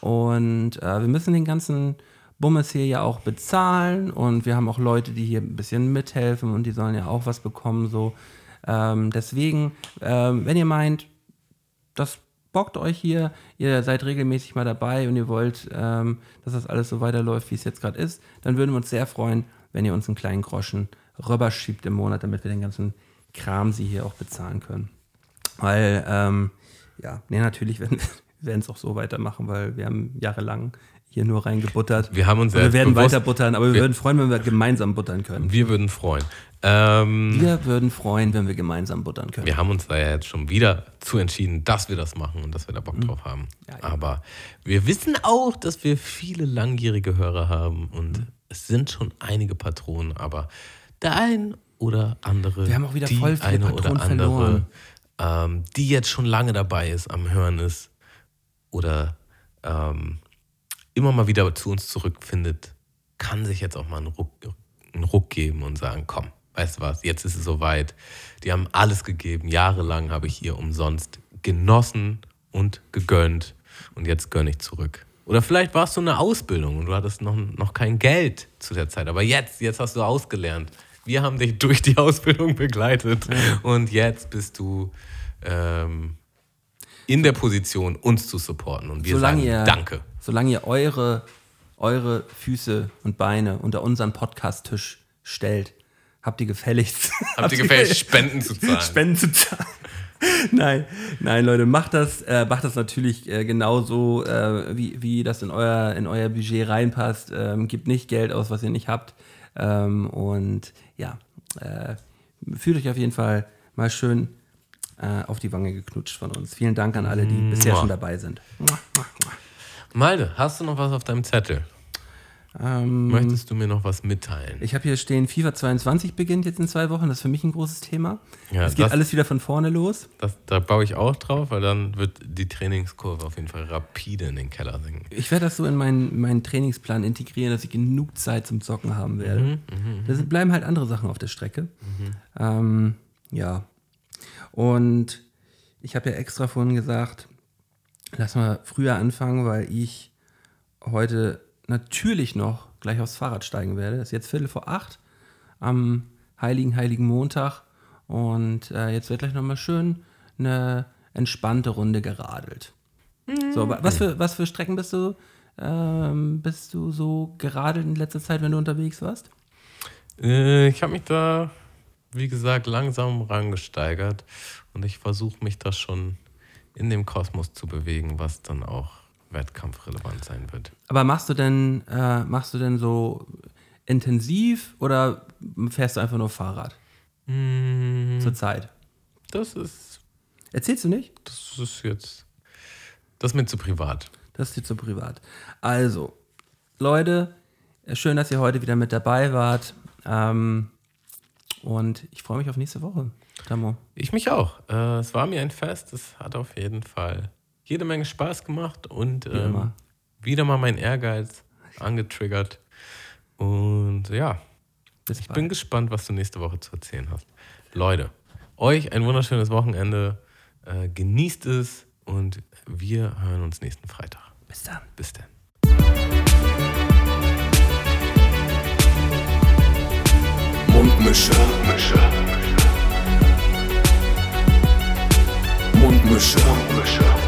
Und äh, wir müssen den ganzen Bummes hier ja auch bezahlen und wir haben auch Leute, die hier ein bisschen mithelfen und die sollen ja auch was bekommen. So. Ähm, deswegen, ähm, wenn ihr meint, das bockt euch hier, ihr seid regelmäßig mal dabei und ihr wollt, ähm, dass das alles so weiterläuft, wie es jetzt gerade ist, dann würden wir uns sehr freuen, wenn ihr uns einen kleinen Groschen rüberschiebt im Monat, damit wir den ganzen Kram sie hier auch bezahlen können. Weil, ähm, ja, nee, natürlich werden wir es auch so weitermachen, weil wir haben jahrelang hier nur reingebuttert. Wir haben uns und wir werden bewusst- weiter buttern, aber wir, wir- würden freuen, wenn wir gemeinsam buttern können. Wir würden freuen. Ähm, Wir würden freuen, wenn wir gemeinsam buttern können. wir haben uns da ja jetzt schon wieder zu entschieden, dass wir das machen und dass wir da Bock Mhm. drauf haben. Ja, ja. Aber wir wissen auch, dass wir viele langjährige Hörer haben und Mhm. es sind schon einige Patronen, aber der ein oder andere, Wir haben auch wieder die voll viele eine Patronen oder andere, ähm, die jetzt schon lange dabei ist, am Hören ist oder ähm, immer mal wieder zu uns zurückfindet, kann sich jetzt auch mal einen Ruck, einen Ruck geben und sagen, komm, weißt du was, jetzt ist es soweit. Die haben alles gegeben. Jahrelang habe ich ihr umsonst genossen und gegönnt und jetzt gönne ich zurück. Oder vielleicht warst du in einer Ausbildung und du hattest noch, noch kein Geld zu der Zeit, aber jetzt, jetzt hast du ausgelernt. Wir haben dich durch die Ausbildung begleitet und jetzt bist du ähm, in der Position, uns zu supporten. Und wir solange sagen ihr, Danke. Solange ihr eure, eure Füße und Beine unter unseren Podcast-Tisch stellt, habt ihr gefälligst. Habt ihr gefälligst Spenden zu zahlen? Spenden zu zahlen. nein, nein, Leute, macht das, äh, macht das natürlich äh, genauso, äh, wie, wie das in euer, in euer Budget reinpasst. Ähm, gebt nicht Geld aus, was ihr nicht habt. Ähm, und ja, äh, fühlt euch auf jeden Fall mal schön äh, auf die Wange geknutscht von uns. Vielen Dank an alle, die bisher Mua. schon dabei sind. Malde, hast du noch was auf deinem Zettel? Ähm, Möchtest du mir noch was mitteilen? Ich habe hier stehen, FIFA 22 beginnt jetzt in zwei Wochen. Das ist für mich ein großes Thema. Ja, es geht das- alles wieder von vorne los. Das, da baue ich auch drauf, weil dann wird die Trainingskurve auf jeden Fall rapide in den Keller sinken. Ich werde das so in meinen, meinen Trainingsplan integrieren, dass ich genug Zeit zum Zocken haben werde. Da sind- bleiben halt andere Sachen auf der Strecke. Ähm, ja. Und ich habe ja extra vorhin gesagt, lass mal früher anfangen, weil ich heute natürlich noch gleich aufs Fahrrad steigen werde. Es ist jetzt Viertel vor acht am heiligen, heiligen Montag. Und äh, jetzt wird gleich nochmal schön eine entspannte Runde geradelt. So, wa- was für, was für Strecken bist du, ähm, bist du so geradelt in letzter Zeit, wenn du unterwegs warst? Äh, ich habe mich da, wie gesagt, langsam rangesteigert und ich versuche mich da schon in dem Kosmos zu bewegen, was dann auch wettkampfrelevant sein wird. Aber machst du denn, äh, machst du denn so intensiv oder fährst du einfach nur Fahrrad Mm, zur Zeit? Das ist, Erzählst du nicht? das ist jetzt, das ist mir zu privat. Das ist dir zu privat. Also, Leute, äh, schön, dass ihr heute wieder mit dabei wart. Ähm, und ich freue mich auf nächste Woche. Tamo. Ich mich auch. Äh, es war mir ein Fest. Es hat auf jeden Fall jede Menge Spaß gemacht und ähm, wieder mal mein Ehrgeiz angetriggert. Und ja, Bis ich bald. bin gespannt, was du nächste Woche zu erzählen hast. Leute, euch ein wunderschönes Wochenende. Äh, genießt es und wir hören uns nächsten Freitag. Bis dann. Bis dann. Mundmische. Mundmische.